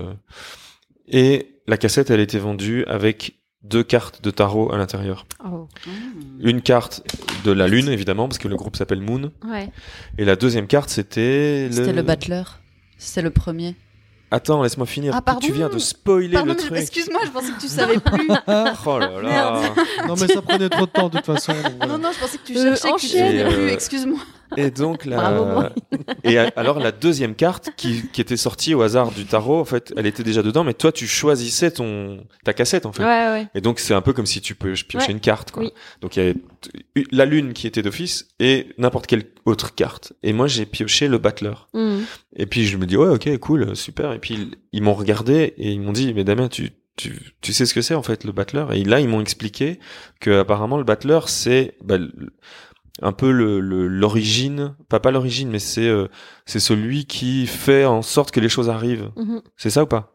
Et la cassette, elle était vendue avec deux cartes de tarot à l'intérieur. Oh. Une carte de la lune, évidemment, parce que le groupe s'appelle Moon. Ouais. Et la deuxième carte, c'était le... C'était le battleur. C'était le premier. Attends, laisse-moi finir. Ah, pardon. Tu viens de spoiler Pardon, le truc. excuse-moi, je pensais que tu savais plus. Oh là là. non, mais ça prenait trop de temps de toute façon. donc voilà. non, non, je pensais que tu Euh, cherchais, que tu savais plus. Excuse-moi. Et donc la et alors la deuxième carte qui, qui était sortie au hasard du tarot, en fait, elle était déjà dedans, mais toi tu choisissais ton ta cassette en fait. Ouais, ouais. Et donc c'est un peu comme si tu peux piocher Ouais. une carte quoi. Oui. Donc il y avait la lune qui était d'office et n'importe quelle autre carte. Et moi j'ai pioché le battleur. Mm. Et puis je me dis ouais ok cool super. Et puis ils, ils m'ont regardé et ils m'ont dit mais Damien tu tu, tu sais ce que c'est en fait le battleur? Et là ils m'ont expliqué que apparemment le battleur c'est bah, un peu le le- l'origine pas pas l'origine mais c'est euh, c'est celui qui fait en sorte que les choses arrivent Mhm. c'est ça ou pas?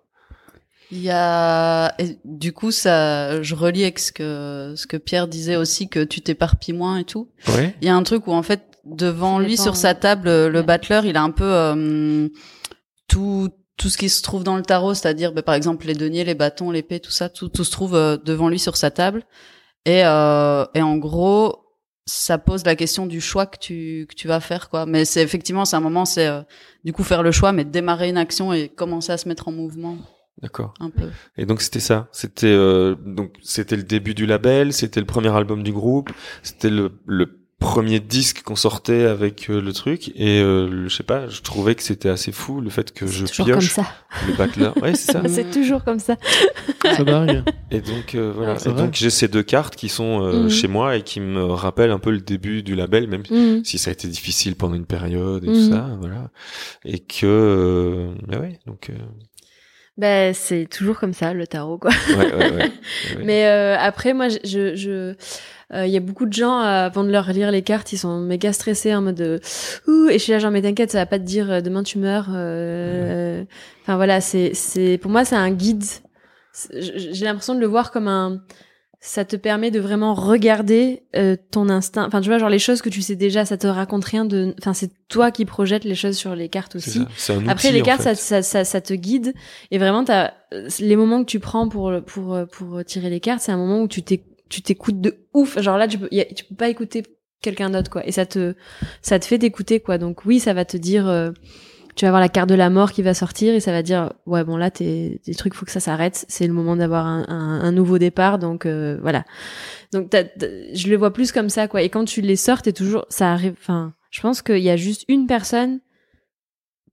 Il y a, et du coup, ça, je relis avec ce que, ce que Pierre disait aussi, que tu t'éparpilles moins et tout. ouais Il y a un truc où, en fait, devant lui, sur sa table, le Ouais. battleur, il a un peu, euh, tout, tout ce qui se trouve dans le tarot, c'est-à-dire, bah, par exemple, les deniers, les bâtons, l'épée, tout ça, tout, tout se trouve euh, devant lui sur sa table. Et, euh, et en gros, ça pose la question du choix que tu, que tu vas faire, quoi. Mais c'est effectivement, c'est un moment, c'est, euh, du coup, faire le choix, mais démarrer une action et commencer à se mettre en mouvement, d'accord un peu. Et donc c'était ça. C'était euh, donc c'était le début du label, c'était le premier album du groupe, c'était le, le premier disque qu'on sortait avec euh, le truc et euh, je sais pas, je trouvais que c'était assez fou le fait que je C'est toujours comme pioche ça. le battleur. Ouais, c'est ça. C'est toujours comme ça. C'est dingue. Et donc euh, voilà. Et donc j'ai ces deux cartes qui sont euh, Mhm. chez moi et qui me rappellent un peu le début du label, même Mm. si ça a été difficile pendant une période et Mhm. tout ça, voilà. Et que euh, bah ouais, donc euh, Ben, c'est toujours comme ça, le tarot, quoi. Ouais, ouais, ouais. Mais euh, après, moi, je, je, il y a beaucoup de gens avant de leur lire les cartes, ils sont méga stressés en mode ouh et je suis là genre mais t'inquiète, ça va pas te dire demain tu meurs. Enfin voilà, c'est c'est pour moi c'est un guide. J'ai l'impression de le voir comme un ça te permet de vraiment regarder euh, ton instinct. Enfin, tu vois, genre les choses que tu sais déjà, ça te raconte rien de. Enfin, c'est toi qui projettes les choses sur les cartes aussi. Un Après, les cartes, ça, ça, ça, ça, te guide et vraiment, t'as euh, les moments que tu prends pour pour pour tirer les cartes, c'est un moment où tu tu t'écoutes de ouf. Genre là, tu peux tu peux pas écouter quelqu'un d'autre quoi, et ça te ça te fait t'écouter quoi. Donc oui, ça va te dire. Euh, tu vas avoir la carte de la mort qui va sortir et ça va dire ouais bon là t'es des trucs faut que ça s'arrête c'est le moment d'avoir un, un, nouveau départ donc euh, voilà donc je le vois plus comme ça quoi et quand tu les sors t'es toujours ça arrive enfin je pense qu'il y a juste une personne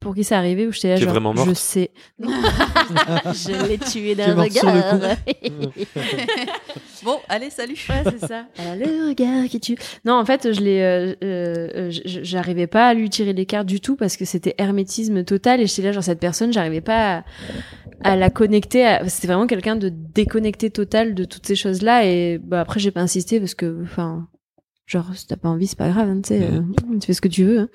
pour qui c'est arrivé où j'étais là genre vraiment je sais. Je l'ai tué d'un regard. bon allez salut. Ouais c'est ça. Le regard qui tue. Non en fait je l'ai euh, euh, j'arrivais pas à lui tirer les cartes du tout parce que c'était hermétisme total et j'étais là genre cette personne j'arrivais pas à, à la connecter c'était vraiment quelqu'un de déconnecté total de toutes ces choses là et bah après j'ai pas insisté parce que enfin genre si t'as pas envie c'est pas grave hein, tu sais euh, tu fais ce que tu veux hein.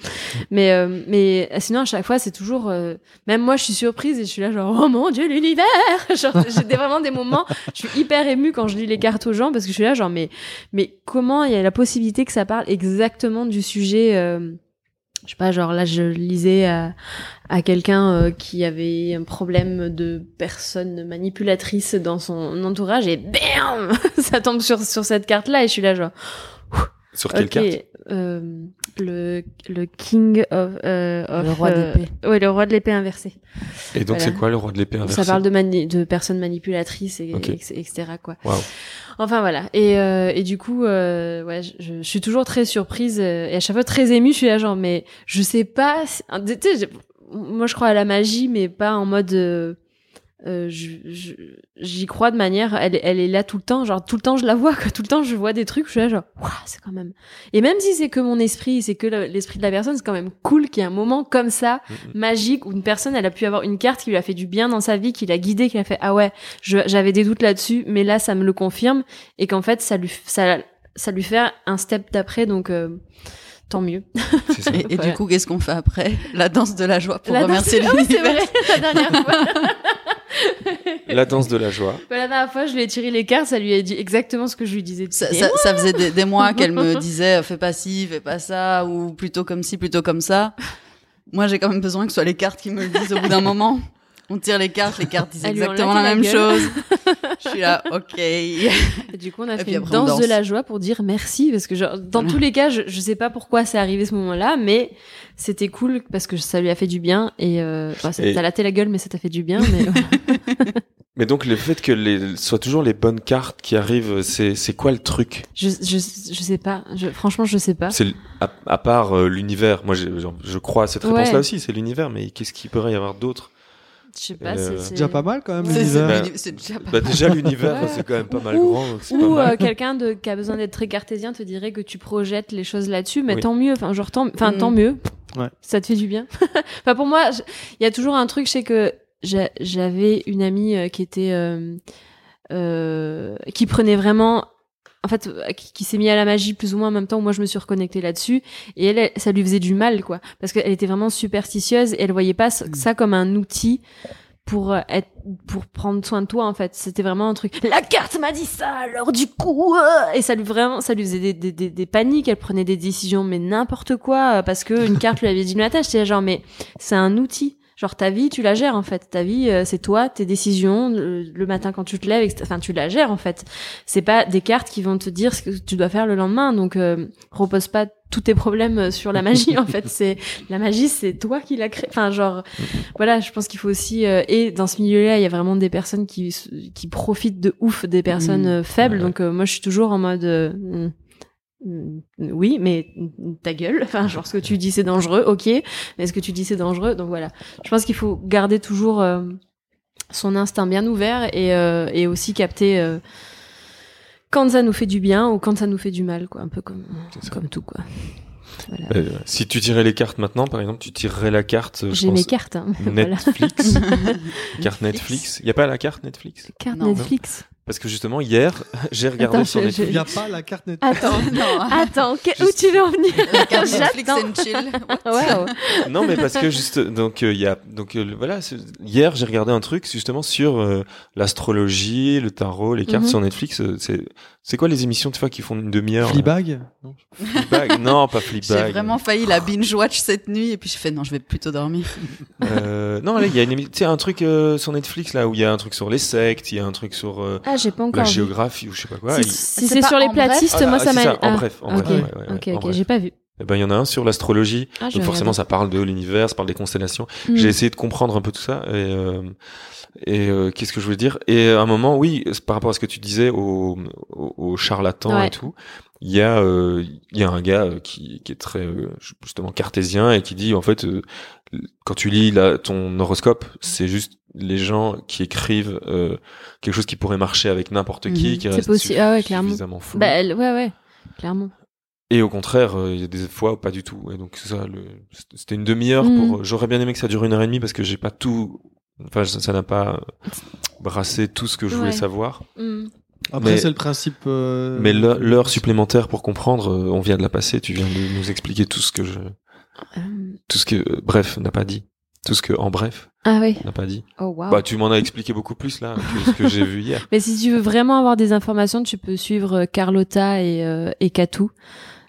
mais euh, mais sinon à chaque fois c'est toujours euh, même moi je suis surprise et je suis là genre oh mon dieu l'univers! Genre j'ai vraiment des moments je suis hyper émue quand je lis les cartes aux gens parce que je suis là genre mais mais comment il y a la possibilité que ça parle exactement du sujet je sais pas genre là je lisais à, à quelqu'un qui avait un problème de personne manipulatrice dans son entourage et bam! Ça tombe sur sur cette carte là et je suis là genre sur quelle carte euh, le, le King of, euh, Le roi de l'épée. Euh, oui, le roi de l'épée inversé. Et donc, c'est quoi le roi de l'épée inversé Ça parle de, mani de personnes manipulatrices, et, etc. Quoi. Enfin, voilà. Et, euh, et du coup, euh, ouais, je, je, suis toujours très surprise euh, et à chaque fois très émue. Je suis là, genre, mais je sais pas. Tu sais, moi, je crois à la magie, mais pas en mode euh, j'y crois de manière elle, elle est là tout le temps genre tout le temps je la vois tout le temps je vois des trucs je suis là genre c'est quand même. Et même si c'est que mon esprit c'est que l'esprit de la personne c'est quand même cool qu'il y ait un moment comme ça magique où une personne elle a pu avoir une carte qui lui a fait du bien dans sa vie qui l'a guidé qui a fait ah ouais j'avais des doutes là-dessus mais là ça me le confirme et qu'en fait ça lui ça ça lui fait un step d'après donc euh, tant mieux. Et, du coup, qu'est-ce qu'on fait après La danse de la joie pour remercier l'univers. c'est vrai, la dernière fois. la danse de la joie. Bah, la dernière fois, je lui ai tiré les cartes, ça lui a dit exactement ce que je lui disais. Ça, ça, faisait des, mois qu'elle me disait fais pas ci, fais pas ça, ou plutôt comme ci, plutôt comme ça. Moi, j'ai quand même besoin que ce soit les cartes qui me le disent au bout d'un moment. On tire les cartes, les cartes disent exactement la, même chose. je suis là, ok. Et du coup, on a fait une danse de la joie pour dire merci, parce que genre, dans tous les cas, je, je sais pas pourquoi c'est arrivé ce moment-là, mais c'était cool parce que ça lui a fait du bien et, euh, bah, ça t'a laté la gueule, mais ça t'a fait du bien. Mais, mais donc le fait que les soient toujours les bonnes cartes qui arrivent, c'est c'est quoi le truc? Je, je je sais pas. Je, franchement, je sais pas. C'est à, part euh, l'univers. Moi, je, je crois à cette réponse-là aussi. C'est l'univers, mais qu'est-ce qu'il pourrait y avoir d'autre? Je sais pas, euh, c'est déjà pas mal quand même l'univers. C'est déjà pas bah, déjà l'univers, c'est quand même pas mal grand. Ou euh, quelqu'un de qui a besoin d'être très cartésien te dirait que tu projettes les choses là-dessus, mais tant mieux. Enfin, genre tant, enfin tant mm. mieux. Ouais. Ça te fait du bien. enfin pour moi, il y a toujours un truc, c'est que j'avais une amie euh, qui était euh, qui prenait vraiment en fait, euh, qui, s'est mis à la magie plus ou moins en même temps où moi je me suis reconnectée là-dessus. Et elle, ça lui faisait du mal, quoi. Parce qu'elle était vraiment superstitieuse et elle voyait pas mm. ça comme un outil pour euh, être pour prendre soin de toi en fait c'était vraiment un truc la carte m'a dit ça alors du coup euh, et ça lui vraiment ça lui faisait des, des, des, des paniques elle prenait des décisions mais n'importe quoi parce que une carte lui avait dit matin j'étais genre mais c'est un outil Genre ta vie, tu la gères en fait. Ta vie, euh, c'est toi, tes décisions le, matin quand tu te lèves. Enfin, tu la gères en fait. C'est pas des cartes qui vont te dire ce que tu dois faire le lendemain. Donc, euh, repose pas tous tes problèmes euh, sur la magie. en fait, c'est la magie, c'est toi qui la crée. Enfin, genre, voilà. Je pense qu'il faut aussi et dans ce milieu-là, il y a vraiment des personnes qui qui profitent de ouf des personnes mmh. faibles. Donc, moi, je suis toujours en mode hmm, Mm, oui, mais ta gueule. Enfin, genre ce que tu dis c'est dangereux, ok. Mais ce que tu dis c'est dangereux, donc voilà. Je pense qu'il faut garder toujours euh, son instinct bien ouvert et, euh, et aussi capter euh, quand ça nous fait du bien ou quand ça nous fait du mal, quoi. Un peu comme comme tout, quoi. Euh, si tu tirais les cartes maintenant, par exemple, tu tirerais la carte. J'ai mes cartes. Hein. Netflix. carte Netflix. Il y a pas la carte Netflix? Carte Netflix. Parce que justement, hier, j'ai regardé sur Netflix. Il n'y a pas la carte Netflix. Attends, non. Attends, où tu veux en venir La carte Netflix and chill. wow. Non, mais parce que juste, donc il y a, donc voilà, hier j'ai regardé un truc justement sur l'astrologie, le tarot, les cartes sur Netflix. C'est c'est quoi les émissions de fois qui font une demi-heure Fleabag non. Fleabag Non, pas Fleabag. J'ai vraiment failli la binge watch cette nuit et puis je fais non, je vais plutôt dormir. Euh, non, là il y a une tu sais un truc euh, sur Netflix là où il y a un truc sur les sectes, il y a un truc sur euh, ah, j'ai pas encore la géographie ou je sais pas quoi. Si, si c'est sur les platistes, moi ça m'a en bref, en bref. Ok, ok, j'ai pas vu. Eh ben, il y en a un sur l'astrologie. Ah, donc forcément, ça parle de l'univers, ça parle des constellations. Mm. J'ai essayé de comprendre un peu tout ça. Et, euh, et euh, qu'est-ce que je voulais dire? Et à un moment, oui, par rapport à ce que tu disais aux au, charlatans et tout, il y a euh, il y a un gars qui, qui est très justement cartésien et qui dit en fait quand tu lis là, ton horoscope, c'est juste les gens qui écrivent quelque chose qui pourrait marcher avec n'importe qui, mm. qui reste possible. Ah ouais, clairement. suffisamment flou. Bah, ouais, ouais, clairement. Et au contraire, il y a des fois pas du tout. Et donc ça, c'était une demi-heure pour. J'aurais bien aimé que ça dure une heure et demie parce que j'ai pas tout. Enfin, ça n'a pas brassé tout ce que je voulais savoir. Après, c'est le principe. Euh, mais l'heure supplémentaire pour comprendre, euh, on vient de la passer. Tu viens de nous expliquer tout ce que je, euh. tout ce que, bref, n'a pas dit. Tout ce que, en bref, ah oui. n'a pas dit. Oh, wow. Bah, tu m'en as expliqué beaucoup plus là que ce que j'ai vu hier. Mais si tu veux vraiment avoir des informations, tu peux suivre Carlotta et, et Katou.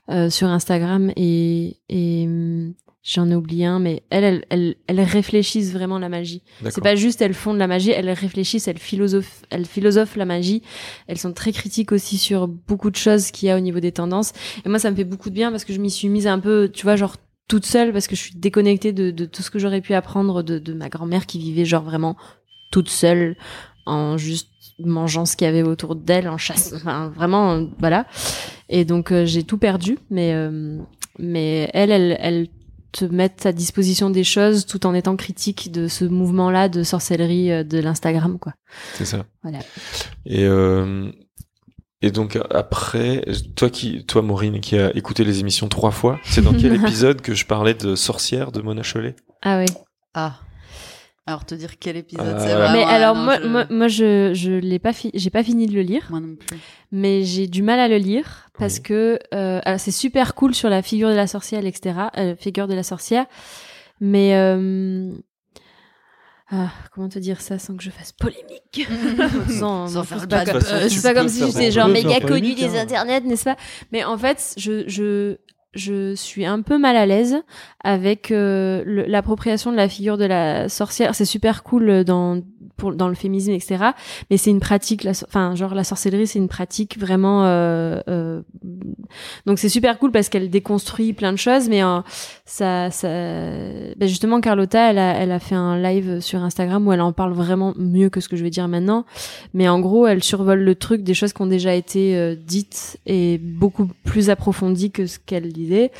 Euh, sur Instagram et, et hum, j'en ai oublié un, mais elles, elles, elles, réfléchissent vraiment la magie. C'est pas juste elles font de la magie, elles réfléchissent, elles philosophent, elles philosophent la magie. Elles sont très critiques aussi sur beaucoup de choses qu'il y a au niveau des tendances. Et moi, ça me fait beaucoup de bien parce que je m'y suis mise un peu, tu vois, genre toute seule parce que je suis déconnectée de, de tout ce que j'aurais pu apprendre de, de ma grand-mère qui vivait genre vraiment toute seule en juste mangeant ce qu'il y avait autour d'elle en chasse enfin vraiment voilà. Et donc euh, j'ai tout perdu mais euh, mais elle elle elle te met à disposition des choses tout en étant critique de ce mouvement là de sorcellerie euh, de l'Instagram quoi. C'est ça. Voilà. Et et donc après, toi qui, toi Maureen, qui a écouté les émissions trois fois, c'est dans quel épisode que je parlais de sorcière de Mona Chollet? Ah oui. Ah. Alors te dire quel épisode Ah, c'est vraiment mais alors non, moi, je- moi moi je je l'ai pas fi- j'ai pas fini de le lire moi non plus. mais j'ai du mal à le lire parce Oui. que euh, alors c'est super cool sur la figure de la sorcière etc euh, figure de la sorcière mais euh, ah, comment te dire ça sans que je fasse polémique sans, Sans faire pas de comme- euh, Tu c'est pas comme si j'étais genre méga connue des hein. internets n'est-ce pas? Mais en fait je je je suis un peu mal à l'aise avec euh, le- l'appropriation de la figure de la sorcière. C'est super cool euh, dans pour, dans le féminisme, etc. Mais c'est une pratique, enfin genre la sorcellerie, c'est une pratique vraiment. Euh, euh, donc c'est super cool parce qu'elle déconstruit plein de choses, mais euh, ça, ça, ben justement Carlotta, elle a, elle a fait un live sur Instagram où elle en parle vraiment mieux que ce que je vais dire maintenant. Mais en gros, elle survole le truc des choses qui ont déjà été euh, dites et beaucoup plus approfondies que ce qu'elle disait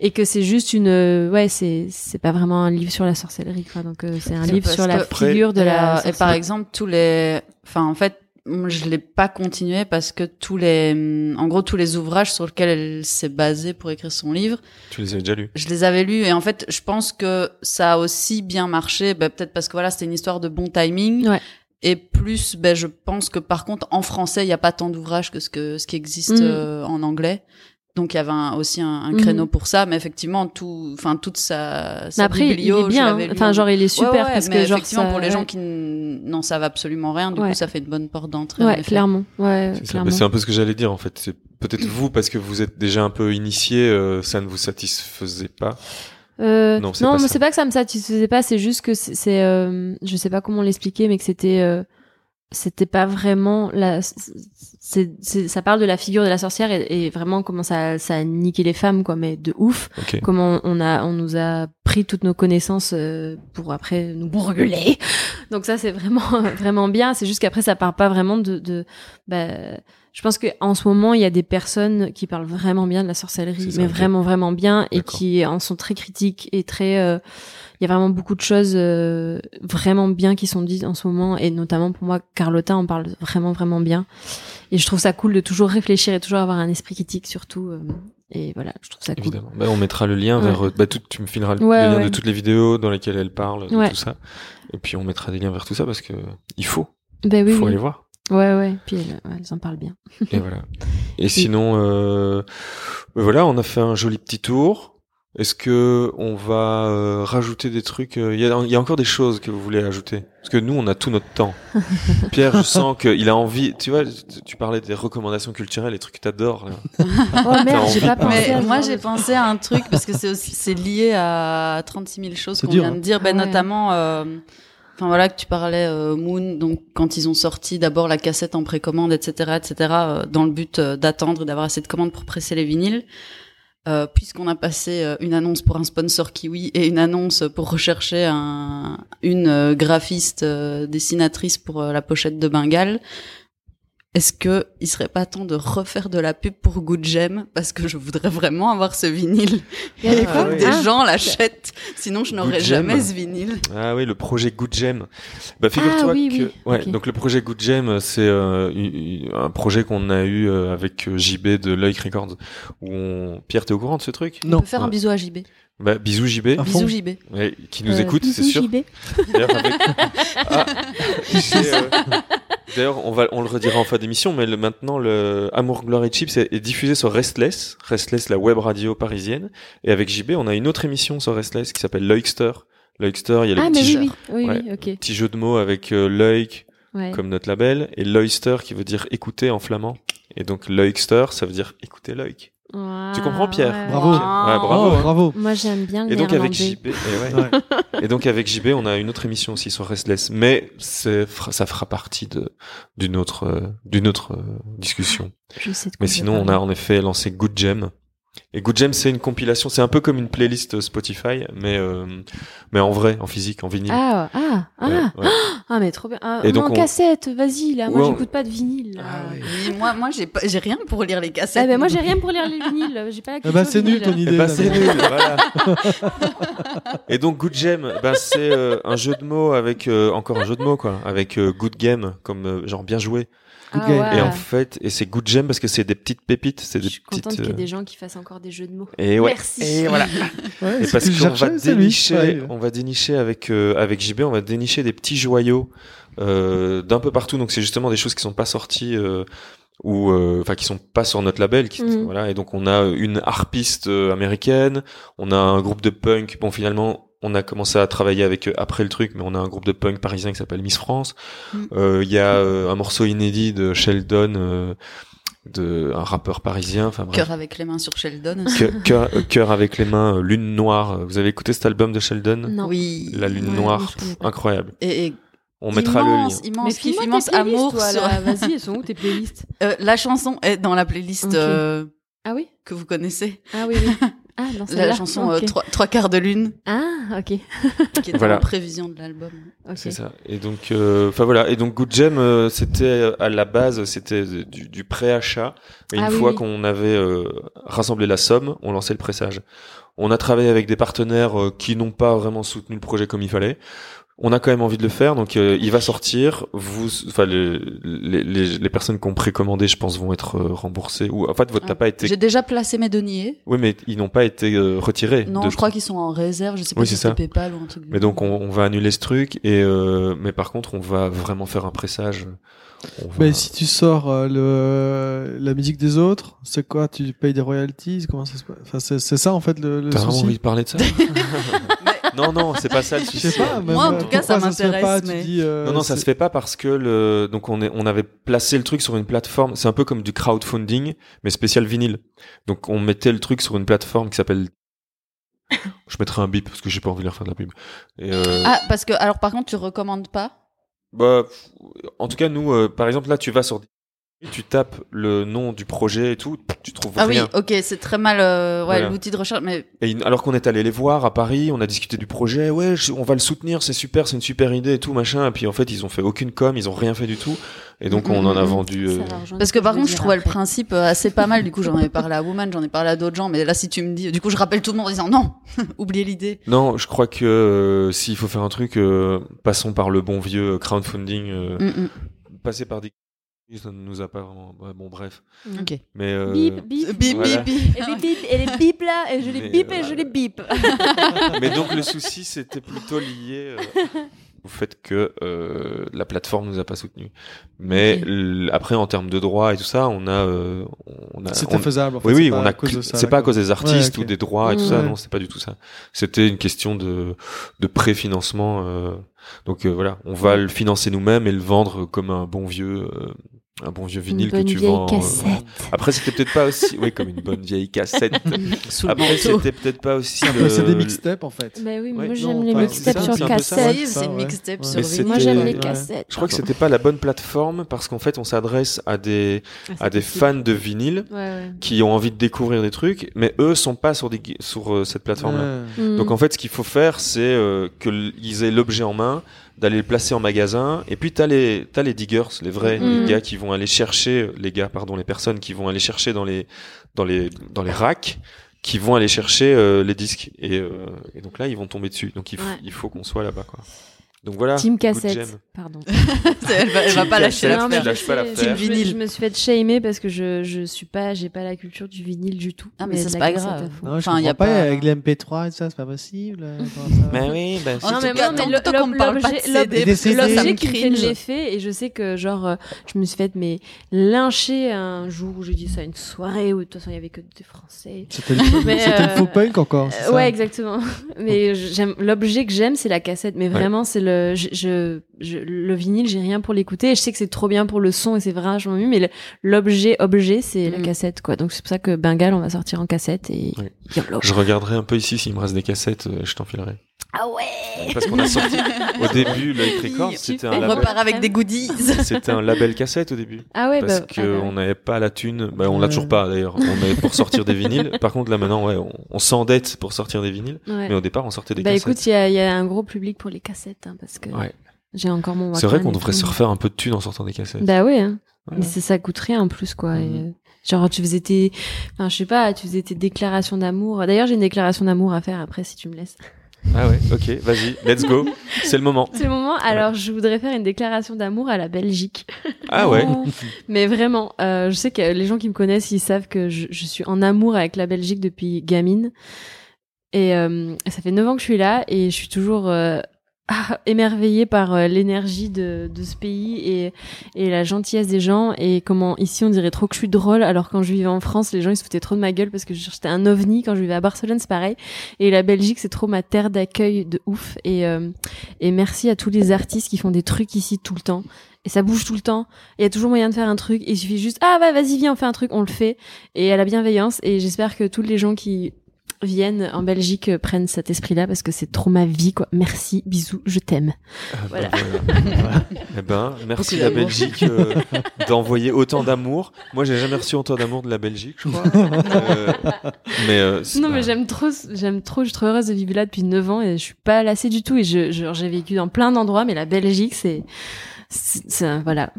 et que c'est juste une euh, ouais c'est c'est pas vraiment un livre sur la sorcellerie quoi. Donc euh, c'est un livre sur la figure de et, la euh, et par exemple tous les enfin en fait je l'ai pas continué parce que tous les en gros tous les ouvrages sur lesquels elle s'est basée pour écrire son livre Tu les as déjà lus. je les avais lus. Et en fait je pense que ça a aussi bien marché bah, peut-être parce que voilà c'était une histoire de bon timing. Ouais. et plus ben je pense que par contre en français il y a pas tant d'ouvrages que ce que ce qui existe Mhm. euh, en anglais donc il y avait un- aussi un, un Mhm. créneau pour ça mais effectivement tout enfin toute sa, mais sa après il biblio, est je bien hein. enfin en- genre il est super Ouais, ouais, parce mais que genre effectivement ça- pour les gens qui n'en savent absolument rien du Ouais. coup ça fait une bonne porte d'entrée en ouais clairement ouais C'est un peu ce que j'allais dire en fait. C'est peut-être vous parce que vous êtes déjà un peu initié, euh, ça ne vous satisfaisait pas? Euh, Non, non, c'est pas mais c'est pas que ça me satisfaisait pas, c'est juste que c'est, c'est, euh, je sais pas comment l'expliquer, mais que c'était, euh, c'était pas vraiment la, c'est, c'est, ça parle de la figure de la sorcière et, et vraiment comment ça, ça a niqué les femmes, quoi, mais de ouf. Ok. Comment on a, on nous a pris toutes nos connaissances euh, pour après nous brûler. Donc ça, c'est vraiment, vraiment bien. C'est juste qu'après, ça part pas vraiment de, de, bah, je pense que en ce moment, il y a des personnes qui parlent vraiment bien de la sorcellerie, mais vraiment, vraiment bien, et qui en sont très critiques et très. euh, Il y a vraiment beaucoup de choses euh, vraiment bien qui sont dites en ce moment, et notamment pour moi, Carlotta en parle vraiment, vraiment bien. Et je trouve ça cool de toujours réfléchir et toujours avoir un esprit critique, surtout. euh, et voilà, je trouve ça cool. Évidemment. Bah, on mettra le lien vers. Bah, tout, tu me fileras le lien de toutes les vidéos dans lesquelles elle parle, de tout ça. Et puis on mettra des liens vers tout ça parce que il faut. Bah, oui, il faut aller voir. Ouais, ouais. Puis elles, en parlent bien. et voilà. Et sinon, euh, voilà, on a fait un joli petit tour. Est-ce que on va euh, rajouter des trucs euh, Il y, a, y, a, encore des choses que vous voulez ajouter? Parce que nous, on a tout notre temps. Pierre, je sens qu'il a envie. Tu vois, tu parlais des recommandations culturelles, les trucs que t'adores. oh merde, j'ai pas pensé. Mais moi, j'ai pensé à un truc parce que c'est aussi c'est lié à 36 000 choses qu'on vient de hein. dire, ben, ah notamment. Euh, Enfin voilà que tu parlais euh, Moon, donc quand ils ont sorti d'abord la cassette en précommande, etc., etc., euh, dans le but euh, d'attendre d'avoir assez de commandes pour presser les vinyles. puisqu'on a passé une annonce pour un sponsor Kiwi et une annonce pour rechercher un, une graphiste dessinatrice pour la pochette de Bengale, est-ce que il serait pas temps de refaire de la pub pour Good Gem parce que je voudrais vraiment avoir ce vinyle. Il y a des ah. gens l'achètent, sinon je n'aurais jamais ce vinyle. Ah oui, le projet Good Gem. Bah figure-toi ah, que ouais, donc le projet Good Gem c'est euh, un projet qu'on a eu euh, avec euh, JB de Loïc Records où on Pierre t'es au courant de ce truc? Non. On peut faire un bisou à JB. Bah, bisous JB. Bisous JB. Ouais, qui nous écoute, c'est sûr. JB. D'ailleurs, avec... ah, D'ailleurs, on va, on le redira en fin d'émission, mais le, maintenant, le Amour, Gloire et Chips est, diffusé sur Restless, Restless, la web radio parisienne. Et avec JB, on a une autre émission sur Restless qui s'appelle Loikster. Loikster, il y a le ah, petit, jeu, oui, oui, oui, petit jeu de mots avec euh, comme notre label, et Loister qui veut dire écouter en flamand. Et donc Loikster, ça veut dire écouter Loik tu comprends Pierre Bravo. bravo. bravo. Moi j'aime bien le et donc avec JB, et, et, donc avec JB, on a une autre émission aussi sur Restless, mais ça fera partie d'une autre euh, d'une autre euh, discussion. Je sais mais sinon, on a en effet lancé Good Gem, et Good Gem, c'est une compilation, c'est un peu comme une playlist Spotify, mais euh, mais en vrai, en physique, en vinyle. Ah ah ah ah mais trop bien. Ah, et donc en cassette, vas-y là. Moi, j'écoute pas de vinyle. Ah, oui. moi, moi, j'ai pas, j'ai rien pour lire les cassettes. Ah, ben, moi, j'ai rien pour lire les vinyles. J'ai pas la ah bah, c'est nul ton idée. Eh bah, c'est nul. voilà. et donc Good Gem, bah, c'est euh, un jeu de mots avec euh, encore un jeu de mots quoi, avec Good Game comme genre bien joué. Ah et en fait, et c'est good gem parce que c'est des petites pépites, c'est des Je suis petites. Contente qu'il y ait des gens qui fassent encore des jeux de mots. Et ouais. Merci. Et voilà. ouais, et parce qu'on va dénicher, on va dénicher avec euh, avec JB, on va dénicher des petits joyaux euh, d'un peu partout. Donc c'est justement des choses qui sont pas sorties. Euh, ou euh, enfin qui sont pas sur notre label qui, mhm. voilà et donc on a une harpiste américaine on a un groupe de punk bon finalement on a commencé à travailler avec après le truc, mais on a un groupe de punk parisien qui s'appelle Miss France. Mm. Euh, il y a euh, un morceau inédit de Sheldon, euh, de un rappeur parisien. Enfin, cœur avec les mains sur Sheldon. Cœur, avec les mains, Lune Noire. Vous avez écouté cet album de Sheldon? Non. Oui. La Lune Noire, incroyable. Et, on mettra le lien. Immense, Mais immense amour. Vas-y, elles sont où tes playlists? La chanson est dans la playlist. ah oui? Que vous connaissez. Ah oui. oui. Ah, la chanson euh, trois, quarts de lune. Ah, ok. qui est voilà. en prévision de l'album. C'est ça. Et donc, euh, enfin voilà. Et donc, Good Gem, euh, c'était à la base, c'était du, du pré-achat. Et une ah fois qu'on avait rassemblé la somme, on lançait le pressage. On a travaillé avec des partenaires qui n'ont pas vraiment soutenu le projet comme il fallait on a quand même envie de le faire, donc euh, il va sortir. Vous, enfin les, les, les, personnes qui ont précommandé, je pense, vont être euh, remboursées. Ou en fait, votre ah. n'a pas été. J'ai déjà placé mes deniers. Oui, mais ils n'ont pas été euh, retirés. Non, je crois qu'ils sont en réserve. Je sais pas si c'est PayPal ou un truc. Mais donc on, on, va annuler ce truc et mais par contre, on va vraiment faire un pressage. Mais si tu sors le la musique des autres, c'est quoi? Tu payes des royalties? Comment ça se passe? Enfin, c'est ça en fait le. le T'as vraiment envie de parler de ça? Non, non, c'est pas ça le souci. Je sais pas, Moi, en tout cas, ça m'intéresse. Mais... Euh, non, non, ça se fait pas parce que le, donc on est, on avait placé le truc sur une plateforme. C'est un peu comme du crowdfunding, mais spécial vinyle. Donc on mettait le truc sur une plateforme qui s'appelle je mettrai un bip parce que j'ai pas envie de leur faire de la pub. Et euh... Ah, parce que alors par contre, tu recommandes pas? Bah, en tout cas, nous, euh, par exemple, là, tu vas sur tu tapes le nom du projet et tout, tu trouves ah rien. Ah oui, ok, c'est très mal euh, ouais, l'outil de recherche. Mais... Et alors qu'on est allé les voir à Paris, on a discuté du projet, ouais, on va le soutenir, c'est super, c'est une super idée et tout, machin. Et puis en fait, ils ont fait aucune com, ils ont rien fait du tout. Et donc on en a vendu. Euh... Parce que par contre, je trouvais le principe euh, assez pas mal. Du coup, j'en ai parlé à Woman, j'en ai parlé à d'autres gens. Mais là, si tu me dis, du coup, je rappelle tout le monde en disant non, oubliez l'idée. Non, je crois que euh, s'il faut faire un truc, passons par le bon vieux crowdfunding. Mm -mm. Passer par des Ça ne nous a pas vraiment. bon, bref. Ok. Mais euh... bip, bip, bip, bip, bip. Et, bip, et les bip là, et je les bip et je les bip. Mais donc le souci, c'était plutôt lié euh, au fait que euh, la plateforme nous a pas soutenus. Mais après, en termes de droits et tout ça, on a, euh, on a. C'était faisable. En fait, oui, oui, on a. C'est pas à cause des artistes ou des droits et tout ça. Non, c'est pas du tout ça. C'était une question de de préfinancement. Euh, donc euh, voilà, on va le financer nous-mêmes et le vendre comme un bon vieux euh, un bon vieux vinyle que tu vends. Euh, après, c'était peut-être pas aussi, oui, comme une bonne vieille cassette. Après, c'était peut-être pas aussi. Le... C'est des mixtapes en fait. Bah oui, moi j'aime les mixtapes sur cassette. C'est une mixtape sur vinyle. Moi j'aime les cassettes. Je crois que c'était pas la bonne plateforme parce qu'en fait, on s'adresse à des à des fans de vinyle qui ont envie de découvrir des trucs, mais eux sont pas sur des sur cette plateforme-là. Donc en fait, ce qu'il faut faire, c'est qu'ils aient l'objet en main d'aller le placer en magasin. Et puis t'as les t'as les diggers, les vrais mm. gars qui vont aller chercher les gars, pardon, les personnes qui vont aller chercher dans les dans les dans les racks qui vont aller chercher euh, les disques et, euh, et, donc là ils vont tomber dessus donc il, il faut qu'on soit là-bas quoi donc voilà. Team cassette. Pardon. elle va, elle va pas lâcher la Team vinyle. Je, me suis fait shamer parce que je je suis pas j'ai pas la culture du vinyle du tout. Ah mais, ça c'est pas grave. Non, enfin il y a pas avec les MP3 et ça c'est pas possible. mais oui, ben oh, non mais moi l'objet qui fait l'effet et je sais que genre euh, je me suis fait mais lyncher un jour où j'ai dit ça une soirée où de toute façon il y avait que des français. C'était le faux punk encore. Ouais exactement. Mais j'aime l'objet que j'aime c'est la cassette mais vraiment c'est le je, je, le vinyle, j'ai rien pour l'écouter. Je sais que c'est trop bien pour le son et c'est vachement mieux, mais l'objet, objet, c'est la mm. cassette, quoi. Donc c'est pour ça que Bengal, on va sortir en cassette et je regarderai un peu ici s'il me reste des cassettes, euh, je t'enfilerai. Ah ouais Parce qu'on a sorti au début Light Records, c'était un on label. repart avec des goodies. C'était un label cassette au début. Ah ouais, parce bah, qu'on ah bah. n'avait pas la thune. Bah, on l'a toujours pas d'ailleurs. On avait pour sortir des vinyles. Par contre là maintenant, ouais, on, s'endette pour sortir des vinyles. Mais au départ, on sortait des cassettes. Bah écoute, il y a, y a, un gros public pour les cassettes, hein, parce que. Ouais. J'ai encore mon. C'est vrai qu'on devrait se refaire un peu de thunes en sortant des cassettes. Bah ouais. Hein. Mais ça coûte rien en plus quoi. Mhm. genre tu faisais tes, enfin je sais pas, tu faisais tes déclarations d'amour. D'ailleurs j'ai une déclaration d'amour à faire après si tu me laisses. Ah ouais, ok, vas-y, let's go. C'est le moment. C'est le moment. Alors, je voudrais faire une déclaration d'amour à la Belgique. Ah ouais. Mais vraiment, euh, je sais que les gens qui me connaissent, ils savent que je, je suis en amour avec la Belgique depuis gamine. Et euh, ça fait 9 ans que je suis là et je suis toujours euh, ah, émerveillée par euh, l'énergie de, de, ce pays et, et la gentillesse des gens et comment ici on dirait trop que je suis drôle alors quand je vivais en France les gens ils se foutaient trop de ma gueule parce que j'étais un ovni quand je vivais à Barcelone c'est pareil et la Belgique c'est trop ma terre d'accueil de ouf et, euh, et merci à tous les artistes qui font des trucs ici tout le temps et ça bouge tout le temps. Il y a toujours moyen de faire un truc. il suffit juste, ah bah vas-y, viens, on fait un truc, on le fait. Et à la bienveillance. Et j'espère que tous les gens qui viennent en Belgique euh, prennent cet esprit-là parce que c'est trop ma vie quoi. Merci, bisous, je t'aime. Ah, bah, voilà. voilà. eh ben, merci la Belgique euh, d'envoyer autant d'amour. Moi, j'ai jamais reçu autant d'amour de la Belgique, je crois. euh, mais euh, non, mais j'aime trop, j'aime trop. Je suis trop heureuse de vivre là depuis 9 ans et je suis pas lassée du tout. Et je, j'ai vécu dans plein d'endroits, mais la Belgique, c'est, c'est, voilà.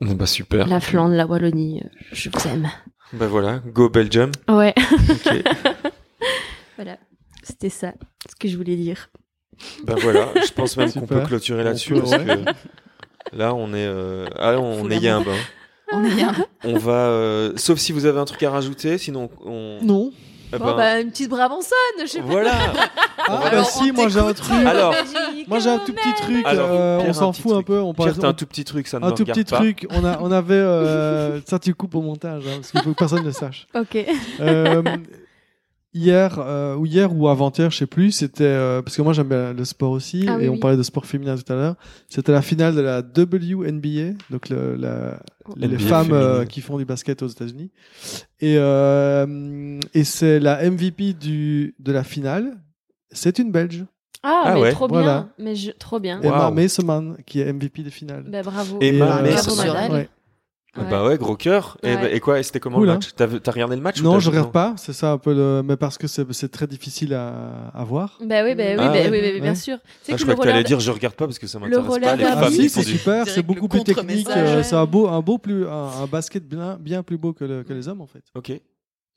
Bah super. La Flandre, la Wallonie, je vous aime. Bah voilà, go Belgium. Ouais. Okay. Voilà, c'était ça, ce que je voulais dire. Ben voilà, je pense même qu'on peut clôturer là-dessus parce que là on est, euh... ah, on est yimbe. Hein. On est yimbe. On va, euh... sauf si vous avez un truc à rajouter, sinon on. Non. Eh ben... bah, une petite Brabançonne, je sais voilà. pas. Ah, bah si, moi j'ai un truc. Alors, moi j'ai un tout petit truc. Alors, euh, on s'en fout un peu. On parle. un tout petit truc, ça ne Un tout petit pas. truc. On a, on avait. Euh, ça, tu coupes au montage, hein, parce qu'il faut que personne ne sache. Ok. Euh, hier euh, ou hier ou avant-hier, je sais plus, c'était euh, parce que moi j'aime bien le sport aussi ah et on parlait de sport féminin tout à l'heure. C'était la finale de la WNBA, donc le, la, les femmes euh, qui font du basket aux États-Unis. Et euh, et c'est la MVP du de la finale. C'est une Belge. Ah, ah mais ouais. trop bien, mais je, trop bien. Emma wow. Qui est MVP des finales. Bah, bravo. Emma Maceman. Bah ouais, gros cœur. Et, et, quoi C'était comment le match? T'as regardé le match Non, je regarde pas. C'est ça un peu le. Mais parce que c'est très difficile à, à voir. Bah oui, bah oui, ah, bah, oui, oui, bien sûr. Ah, je crois que, tu allais dire je regarde pas parce que ça m'intéresse pas. Les ah, si, c'est super. C'est beaucoup plus technique. Euh, c'est un beau, un beau plus, un, basket bien, bien plus beau que, que les hommes en fait. Ok.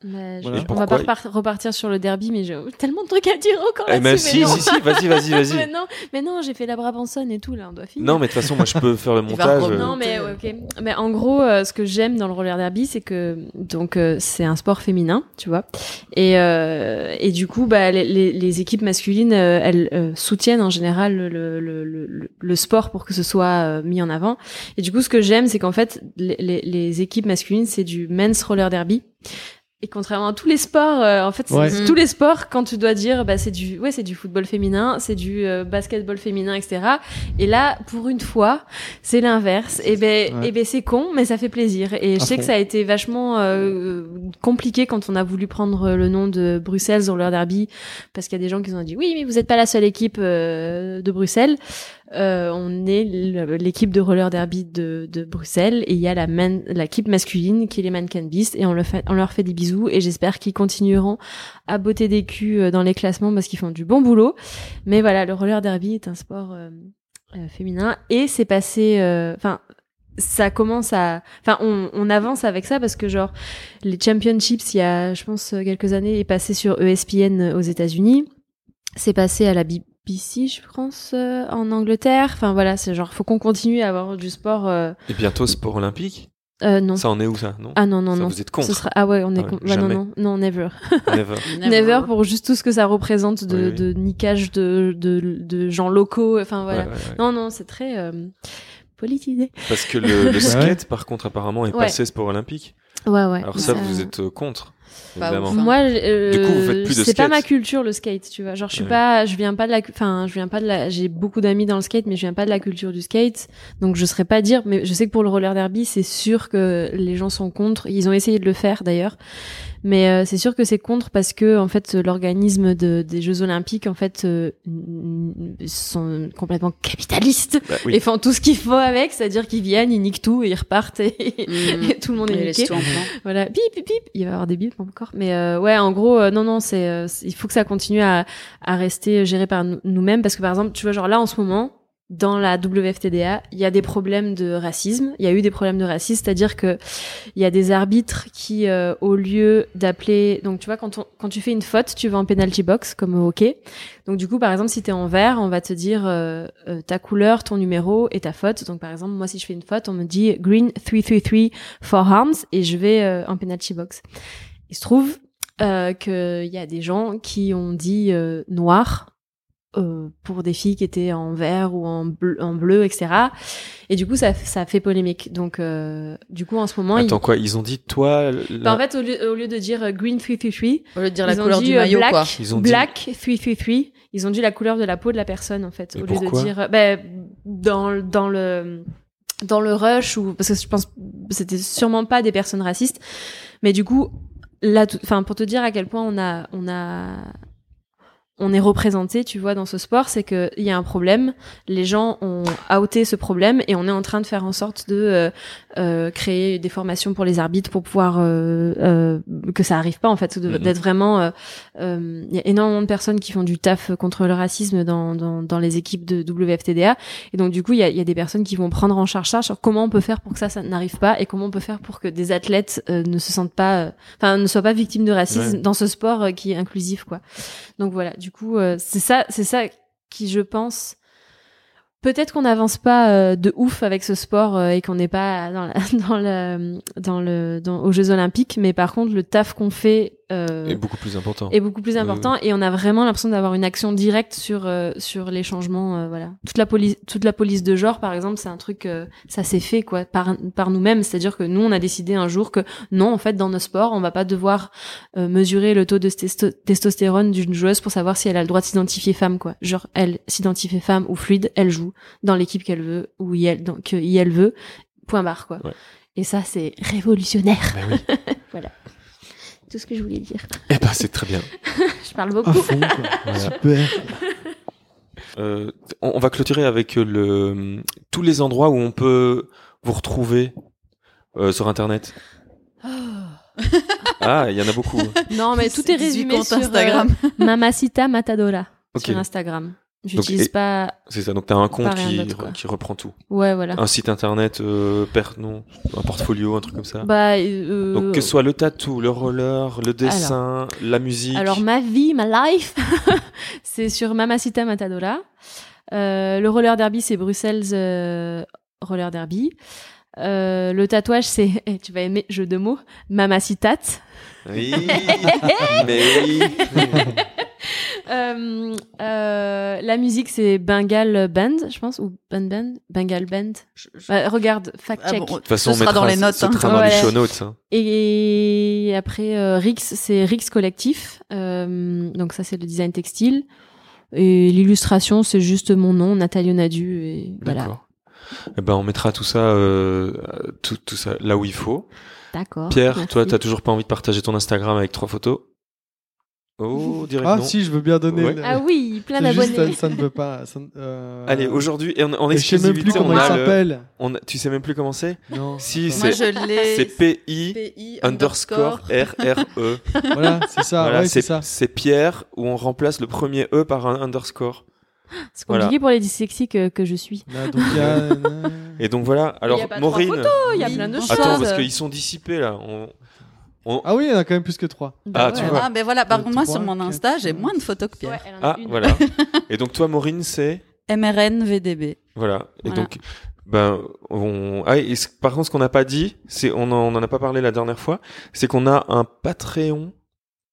Bah, on va pas repartir sur le derby, mais j'ai tellement de trucs à dire encore eh ben, là-dessus. mais si, si, si, vas-y, vas-y, vas-y. mais non, mais non, j'ai fait la Brabanson et tout, là, on doit finir. Non, mais de toute façon, moi, je peux faire le montage. Euh. Non, mais ok. Mais en gros, euh, ce que j'aime dans le roller derby, c'est que donc euh, c'est un sport féminin, tu vois, et et du coup, bah les, les, équipes masculines, elles soutiennent en général le, le, le, le, sport pour que ce soit mis en avant. Et du coup, ce que j'aime, c'est qu'en fait, les, les équipes masculines, c'est du men's roller derby. Et contrairement à tous les sports, euh, en fait, c'est tous les sports quand tu dois dire, bah c'est du, ouais, c'est du football féminin, c'est du euh, basketball féminin, etc. Et là, pour une fois, c'est l'inverse. Et ben, et ben, c'est con, mais ça fait plaisir. Et je sais que ça a été vachement euh, compliqué quand on a voulu prendre le nom de Bruxelles Roller Derby, parce qu'il y a des gens qui ont dit, oui, mais vous n'êtes pas la seule équipe de Bruxelles. Euh, on est l'équipe de roller derby de, de Bruxelles et il y a la l'équipe masculine qui est les Mannequin Beast et on, le fait, on leur fait des bisous et j'espère qu'ils continueront à botter des culs euh, dans les classements parce qu'ils font du bon boulot. Mais voilà, le roller derby est un sport euh, féminin et c'est passé, enfin ça commence à enfin on, on, avance avec ça parce que genre les championships il y a je pense quelques années est passé sur ESPN aux États-Unis c'est passé à la ici, je pense, euh, en Angleterre. Enfin voilà, c'est genre, faut qu'on continue à avoir du sport. Euh... Et bientôt sport olympique? Euh, non. Ça en est où ça? Non? Ah non non non. Vous êtes contre? Ce sera... Ah ouais, on est ah contre. non non non, never. never. never. pour juste tout ce que ça représente de, de niquage de, de, de gens locaux. Enfin voilà. non non, c'est très euh, politisé. Parce que le, le skate, par contre, apparemment, est passé sport olympique. Ouais ouais. Alors ça, vous êtes euh, contre moi, euh, c'est pas ma culture le skate, tu vois. Genre, je suis pas, je viens pas de la, enfin, je viens pas de la. J'ai beaucoup d'amis dans le skate, mais je viens pas de la culture du skate, donc je saurais pas dire. Mais je sais que pour le roller derby, c'est sûr que les gens sont contre. Ils ont essayé de le faire d'ailleurs, mais euh, c'est sûr que c'est contre parce que en fait l'organisme de, des Jeux Olympiques en fait euh, sont complètement capitalistes bah et font tout ce qu'il faut avec, c'est-à-dire qu'ils viennent, ils niquent tout et ils repartent et, mm. tout le monde est niqué. Voilà, bip bip bip, il va y avoir des bips encore, mais euh, ouais, en gros non non, c'est il faut que ça continue à, à rester géré par nous-mêmes parce que par exemple, tu vois genre là en ce moment dans la WFTDA, il y a des problèmes de racisme. Il y a eu des problèmes de racisme, c'est-à-dire que il y a des arbitres qui, euh, au lieu d'appeler, donc tu vois, quand, on, quand tu fais une faute, tu vas en penalty box comme au hockey. Donc du coup, par exemple, si t'es en vert, on va te dire euh, euh, ta couleur, ton numéro et ta faute. Donc par exemple, moi, si je fais une faute, on me dit green 333 for harms et je vais en penalty box. Il se trouve qu'il y a des gens qui ont dit noir euh, pour des filles qui étaient en vert ou en bleu, en bleu etc. Et du coup, ça, ça fait polémique. Donc, euh, du coup, en ce moment, attends quoi Ils ont dit toi. Bah, en fait, au lieu, au lieu, de dire euh, green 333, au lieu de dire la couleur du maillot, black, quoi. Ils ont black 333. Ils ont dit la couleur de la peau de la personne, en fait, au lieu de dire, ben, dans dans le dans le rush ou parce que je pense c'était sûrement pas des personnes racistes, mais du coup là, enfin pour te dire à quel point on a on a on est représenté, tu vois, dans ce sport, c'est qu'il y a un problème, les gens ont outé ce problème et on est en train de faire en sorte de euh, euh, créer des formations pour les arbitres pour pouvoir euh, que ça arrive pas en fait, mm-hmm. d'être vraiment. Il y a énormément de personnes qui font du taf contre le racisme dans, dans, dans les équipes de WFTDA et donc du coup il y a, y a, des personnes qui vont prendre en charge ça sur comment on peut faire pour que ça, ça n'arrive pas et comment on peut faire pour que des athlètes ne se sentent pas, enfin ne soient pas victimes de racisme dans ce sport qui est inclusif quoi. Donc voilà. Du du coup, euh, c'est ça, c'est ça qui, je pense, peut-être qu'on n'avance pas euh, de ouf avec ce sport euh, et qu'on n'est pas dans, le, dans le, aux Jeux Olympiques, mais par contre, le taf qu'on fait euh, est beaucoup plus important. Est beaucoup plus important et on a vraiment l'impression d'avoir une action directe sur euh, sur les changements. Euh, voilà, toute la police, toute la police de genre, par exemple, c'est un truc ça s'est fait quoi par par nous-mêmes. C'est-à-dire que nous, on a décidé un jour que non, en fait, dans nos sports, on va pas devoir mesurer le taux de testostérone d'une joueuse pour savoir si elle a le droit de s'identifier femme quoi. Genre, elle s'identifier femme ou fluide, elle joue dans l'équipe qu'elle veut ou elle donc elle veut. Point barre quoi. Et ça, c'est révolutionnaire. Ben oui. tout ce que je voulais dire. Eh ben, c'est très bien. je parle beaucoup. Super. Euh, on, va clôturer avec le tous les endroits où on peut vous retrouver euh, sur internet. Oh. ah, il y en a beaucoup. Non, mais tout est, résumé sur Instagram. Euh, Mamacita Matadora sur Instagram. J'utilise pas. C'est ça. Donc t'as un compte qui, qui reprend tout. Ouais, voilà. Un site internet, euh, non, un portfolio, un truc comme ça. Bah. Euh... Donc que ce soit le tatou, le roller, le dessin, la musique. Alors ma vie, ma life, c'est sur Mamacita Matadora. Euh, le roller derby, c'est Bruxelles euh, Roller Derby. Euh, le tatouage, c'est, eh, tu vas aimer, jeu de mots, Mamacitat. Oui, mais oui. Euh, euh, la musique, c'est Bengal Band, je pense, ou Band Band, Bengal Band. Bah, regarde, fact ah check. de toute façon, on sera dans les notes. Hein. dans les show notes. Hein. Et après, euh, Rix, c'est Rix Collectif. donc ça, c'est le design textile. Et l'illustration, c'est juste mon nom, Nathalie Onadu. Et voilà. Eh ben, on mettra tout ça, tout, tout ça là où il faut. D'accord. Pierre, toi, t'as toujours pas envie de partager ton Instagram avec trois photos? Oh, direct ah si, je veux bien donner. Ah oui, plein d'abonnés. Ça, ne veut pas. euh... Allez, aujourd'hui, on, on Je sais même plus comment il s'appelle. Le... Tu sais même plus comment c'est? Non. Si, Moi, je l'ai. C'est P-I underscore R-R-E. voilà, c'est ça. Voilà, ouais, c'est ça. C'est Pierre où on remplace le premier E par un underscore. C'est compliqué voilà. pour les dyslexiques que, que je suis. Là, donc, y a... Et donc voilà. Alors, il y a Maureen. Il y a plein de choses. Attends, parce qu'ils sont dissipés là. On... Ah oui, il y en a quand même plus que trois. Bah ah, tu vois. Ah, ben voilà, par contre, moi, sur mon Insta, j'ai moins de photos que Pierre. ah, voilà. Et donc, toi, Maureen, c'est MRN VDB. Voilà. Et donc, ben, on... ah, et par contre, ce qu'on n'a pas dit, c'est, on en, on en a pas parlé la dernière fois, c'est qu'on a un Patreon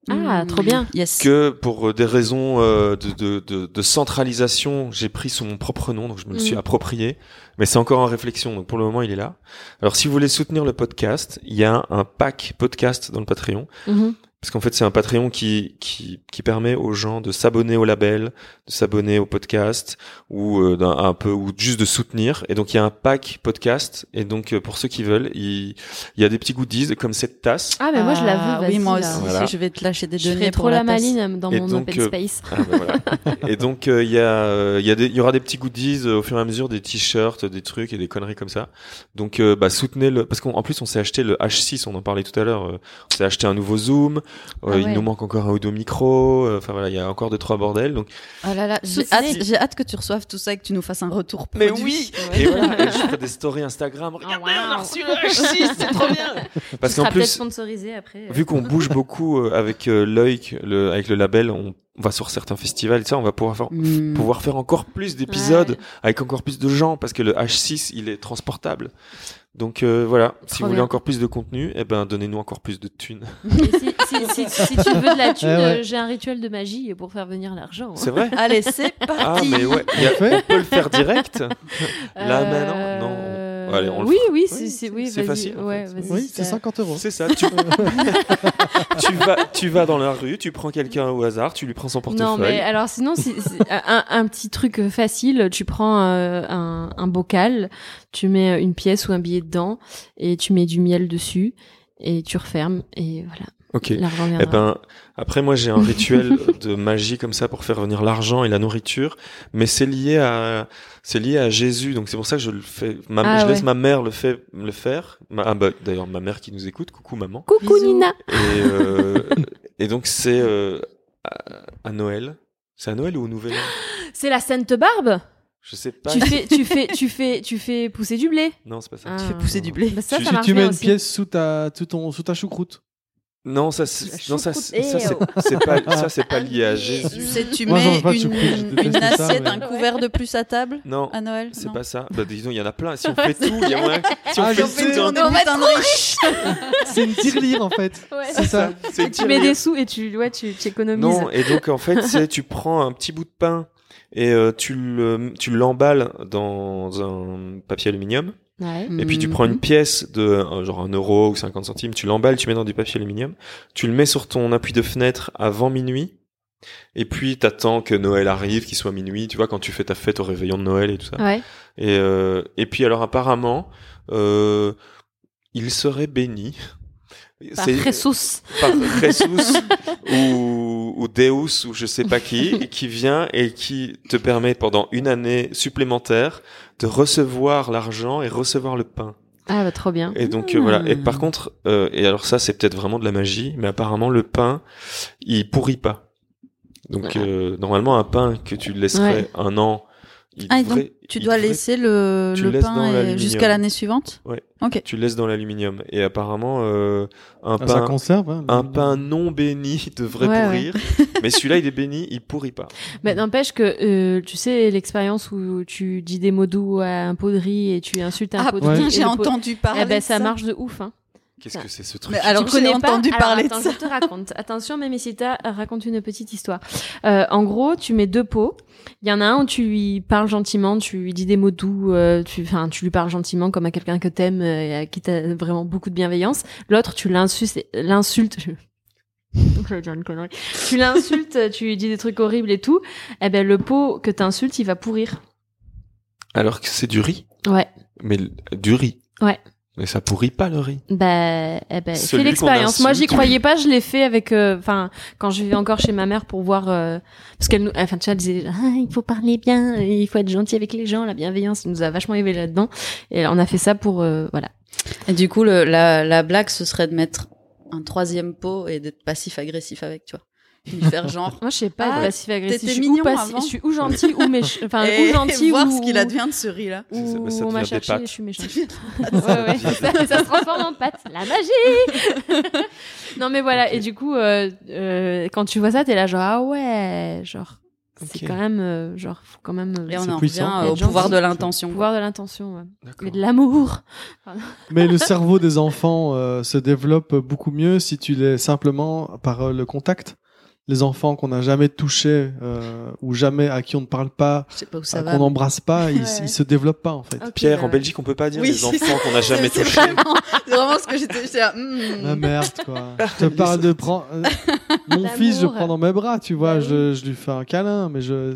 ah, trop bien. Yes. Que pour euh, des raisons euh, de, de, de, de, centralisation, j'ai pris sous mon propre nom, donc je me le suis mm. approprié. Mais c'est encore en réflexion, donc pour le moment il est là. Alors si vous voulez soutenir le podcast, il y a un pack podcast dans le Patreon. Mm-hmm. Parce qu'en fait, c'est un Patreon qui, qui, qui permet aux gens de s'abonner au label, de s'abonner au podcast, ou euh, un, peu, ou juste de soutenir. Et donc, il y a un pack podcast. Et donc, euh, pour ceux qui veulent, il, il y a des petits goodies comme cette tasse. Ah, mais moi, je la veux. Ah, oui, moi aussi. Je vais te lâcher des données. trop la, maline dans mon open euh, space. Ah, ben voilà. et donc, il y a, il y a des, il y aura des petits goodies au fur et à mesure, des t-shirts, des trucs et des conneries comme ça. Donc, bah, soutenez le, parce qu'en plus, on s'est acheté le H6, on en parlait tout à l'heure. on s'est acheté un nouveau Zoom. Ah il nous manque encore un ou deux micros. Euh, enfin voilà, il y a encore deux trois bordels. Donc. Oh là là, j'ai hâte, hâte, que tu reçoives tout ça et que tu nous fasses un retour. Mais oui. Et voilà, je ferai des stories Instagram. Oh, Regardez, on a reçu le H6, c'est trop bien. Parce qu'en plus, sponsorisé après. Vu qu'on bouge beaucoup euh, avec euh, l'œil, le, avec le label, on va sur certains festivals et ça, on va pouvoir faire, hmm. pouvoir faire encore plus d'épisodes avec encore plus de gens parce que le H6, il est transportable. Donc euh, voilà, si vous voulez encore plus de contenu, eh ben donnez-nous encore plus de thunes. Si, si, si, tu veux de la thune, euh, j'ai un rituel de magie pour faire venir l'argent. C'est vrai Allez, c'est parti. Ah mais ouais, on peut le faire direct. Là maintenant, non. Allez, on oui, oui, c'est oui, facile. Ouais, oui, c'est 50 euros. C'est ça. Tu... tu, vas, tu vas dans la rue, tu prends quelqu'un au hasard, tu lui prends son portefeuille. Non, mais alors sinon, un, un, petit truc facile. Tu prends euh, un, un bocal, tu mets une pièce ou un billet dedans et tu mets du miel dessus et tu refermes et voilà. Ok. Eh ben, après moi j'ai un rituel de magie comme ça pour faire venir l'argent et la nourriture, mais c'est lié à c'est lié à Jésus, donc c'est pour ça que je le fais. Ah je laisse ma mère le fait le faire. ah bah, d'ailleurs ma mère qui nous écoute, coucou maman. Coucou Nina. Et, euh, et donc c'est euh, à, Noël. C'est à Noël ou au Nouvel An? C'est la Sainte Barbe? Je sais pas. Tu fais, tu fais, tu fais, tu fais pousser du blé? Non, c'est pas ça. Tu fais pousser du blé. Bah ça, tu, ça tu mets une pièce sous ta, sous ton, sous ta choucroute. Non, ça, non, ça, ça, c'est pas, ça, c'est pas lié à Jésus. C'est tu mets une, une assiette, un couvert de plus à table. Non, à Noël. C'est pas ça. Bah, disons, il y en a plein. Si on fait tout, il y a moins. Si on ah, fait tout, on, on va être riche. c'est une tirelire en fait. Ouais. C'est ça. Tu mets des sous et tu, ouais, tu, tu économises. Non, et donc en fait, c'est tu prends un petit bout de pain et euh, tu le, tu l'emballes dans un papier aluminium. Et puis tu prends une pièce de euh, genre un euro ou 50 centimes, tu l'emballes, tu mets dans du papier aluminium, tu le mets sur ton appui de fenêtre avant minuit, et puis t'attends que Noël arrive, qu'il soit minuit, tu vois, quand tu fais ta fête au réveillon de Noël et tout ça. Ouais. Et, euh, et puis alors apparemment, euh, il serait béni. Par Jesus. Par Jesus ou, ou Deus ou je sais pas qui, qui vient et qui te permet pendant une année supplémentaire de recevoir l'argent et recevoir le pain. Ah bah trop bien. Et donc euh, voilà. Et par contre, euh, et alors ça c'est peut-être vraiment de la magie, mais apparemment le pain il pourrit pas. Donc euh, normalement un pain que tu laisserais un an, il ah, donc tu dois laisser le, le pain jusqu'à l'année suivante? Ouais. Ok. Tu laisses dans l'aluminium et apparemment euh, un ah, pain conserve, hein, un pain non béni devrait pourrir, mais celui-là il est béni, il pourrit pas. Mais n'empêche que euh, tu sais l'expérience où tu dis des mots doux à un pot de riz et tu insultes un ah, pot de riz. J'ai entendu parler. Eh ben, ça. marche de ouf. Hein. Qu'est-ce que c'est ce truc mais Alors tu connais entendu parler attends, de ça. Je te raconte. Attention, Mémissita raconte une petite histoire. Euh, en gros, tu mets deux pots. Il y en a un où tu lui parles gentiment, tu lui dis des mots doux, euh, tu, enfin, tu lui parles gentiment comme à quelqu'un que t'aimes euh, et à qui t'as vraiment beaucoup de bienveillance. L'autre, tu l'insultes, l'insultes. tu l'insultes, tu lui dis des trucs horribles et tout. Eh ben, le pot que t'insultes, il va pourrir. Alors que c'est du riz. Ouais. Mais du riz. Ouais. Mais ça pourrit pas le riz. Bah, eh ben, fais l'expérience. Moi, j'y croyais pas, je l'ai fait avec, euh, enfin, quand je vivais encore chez ma mère pour voir, euh, parce qu'elle nous, enfin, tu vois, elle disait, ah, il faut parler bien, il faut être gentil avec les gens, la bienveillance, nous a vachement élevé là-dedans. Et on a fait ça pour, euh, voilà. Et du coup, le, la, la blague, ce serait de mettre un troisième pot et d'être passif-agressif avec, tu vois faire genre. Moi, je sais pas, ah, passif agressif. Je mignon je suis ou gentil ou méchant. Enfin, ou gentil voir ou. ce qu'il advient de ce riz là. Ou on m'a cherché, je suis méchant. ouais, ouais, ça, ça, se transforme en pâte. La magie. non, mais voilà. Et du coup, euh, euh, quand tu vois ça, t'es là genre ah ouais, genre. C'est quand même, euh, genre, faut quand même. Et on en revient au pouvoir de l'intention. Pouvoir de l'intention, ouais. Mais de l'amour. Mais le cerveau des enfants euh, se développe beaucoup mieux si tu les simplement par le contact les enfants qu'on n'a jamais touchés euh, ou jamais à qui on ne parle pas, pas qu'on n'embrasse pas, ils, ils, se développent pas en fait. Pierre, en Belgique, on peut pas dire les enfants qu'on n'a jamais touchés. C'est vraiment, ce que j'étais là. La merde quoi. je te parle de prendre euh, mon fils, je prends dans mes bras, tu vois, bah je, je, lui fais un câlin, mais je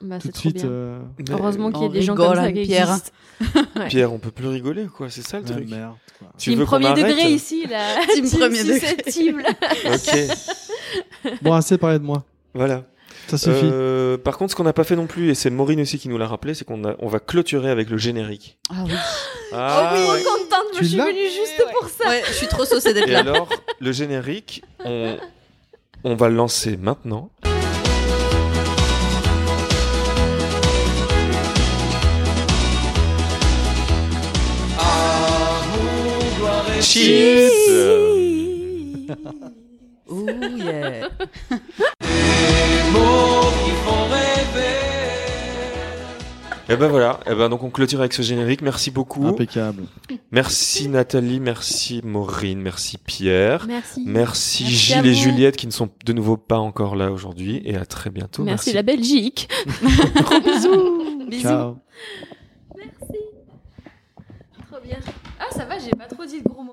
bah, tout de suite. Euh... Heureusement qu'il y a des gens comme ça qui Pierre. ouais. Pierre, on peut plus rigoler quoi, c'est ça le truc. Merde. Tu Team premier degré ici là. Team premier degré. ok. Bon, assez parlé de moi. Voilà. Ça suffit. Euh, par contre, ce qu'on n'a pas fait non plus, et c'est Maureen aussi qui nous l'a rappelé, c'est qu'on on va clôturer avec le générique. Ah oui. Ah, oh oui, trop contente, je suis venue juste pour ça. Ouais, je suis trop saucée d'être là. Et alors, le générique, on, on va le lancer maintenant. Cheers Ouh yeah. Et ben voilà, et ben donc on clôture avec ce générique. Merci beaucoup. Impeccable. Merci Nathalie, merci Maureen, merci Pierre. Merci. Merci, Gilles et Juliette qui ne sont de nouveau pas encore là aujourd'hui et à très bientôt. Merci, la Belgique. Gros bisous. Bisous. Ciao. Merci. Trop bien. Ah ça va, j'ai pas trop dit de gros mots.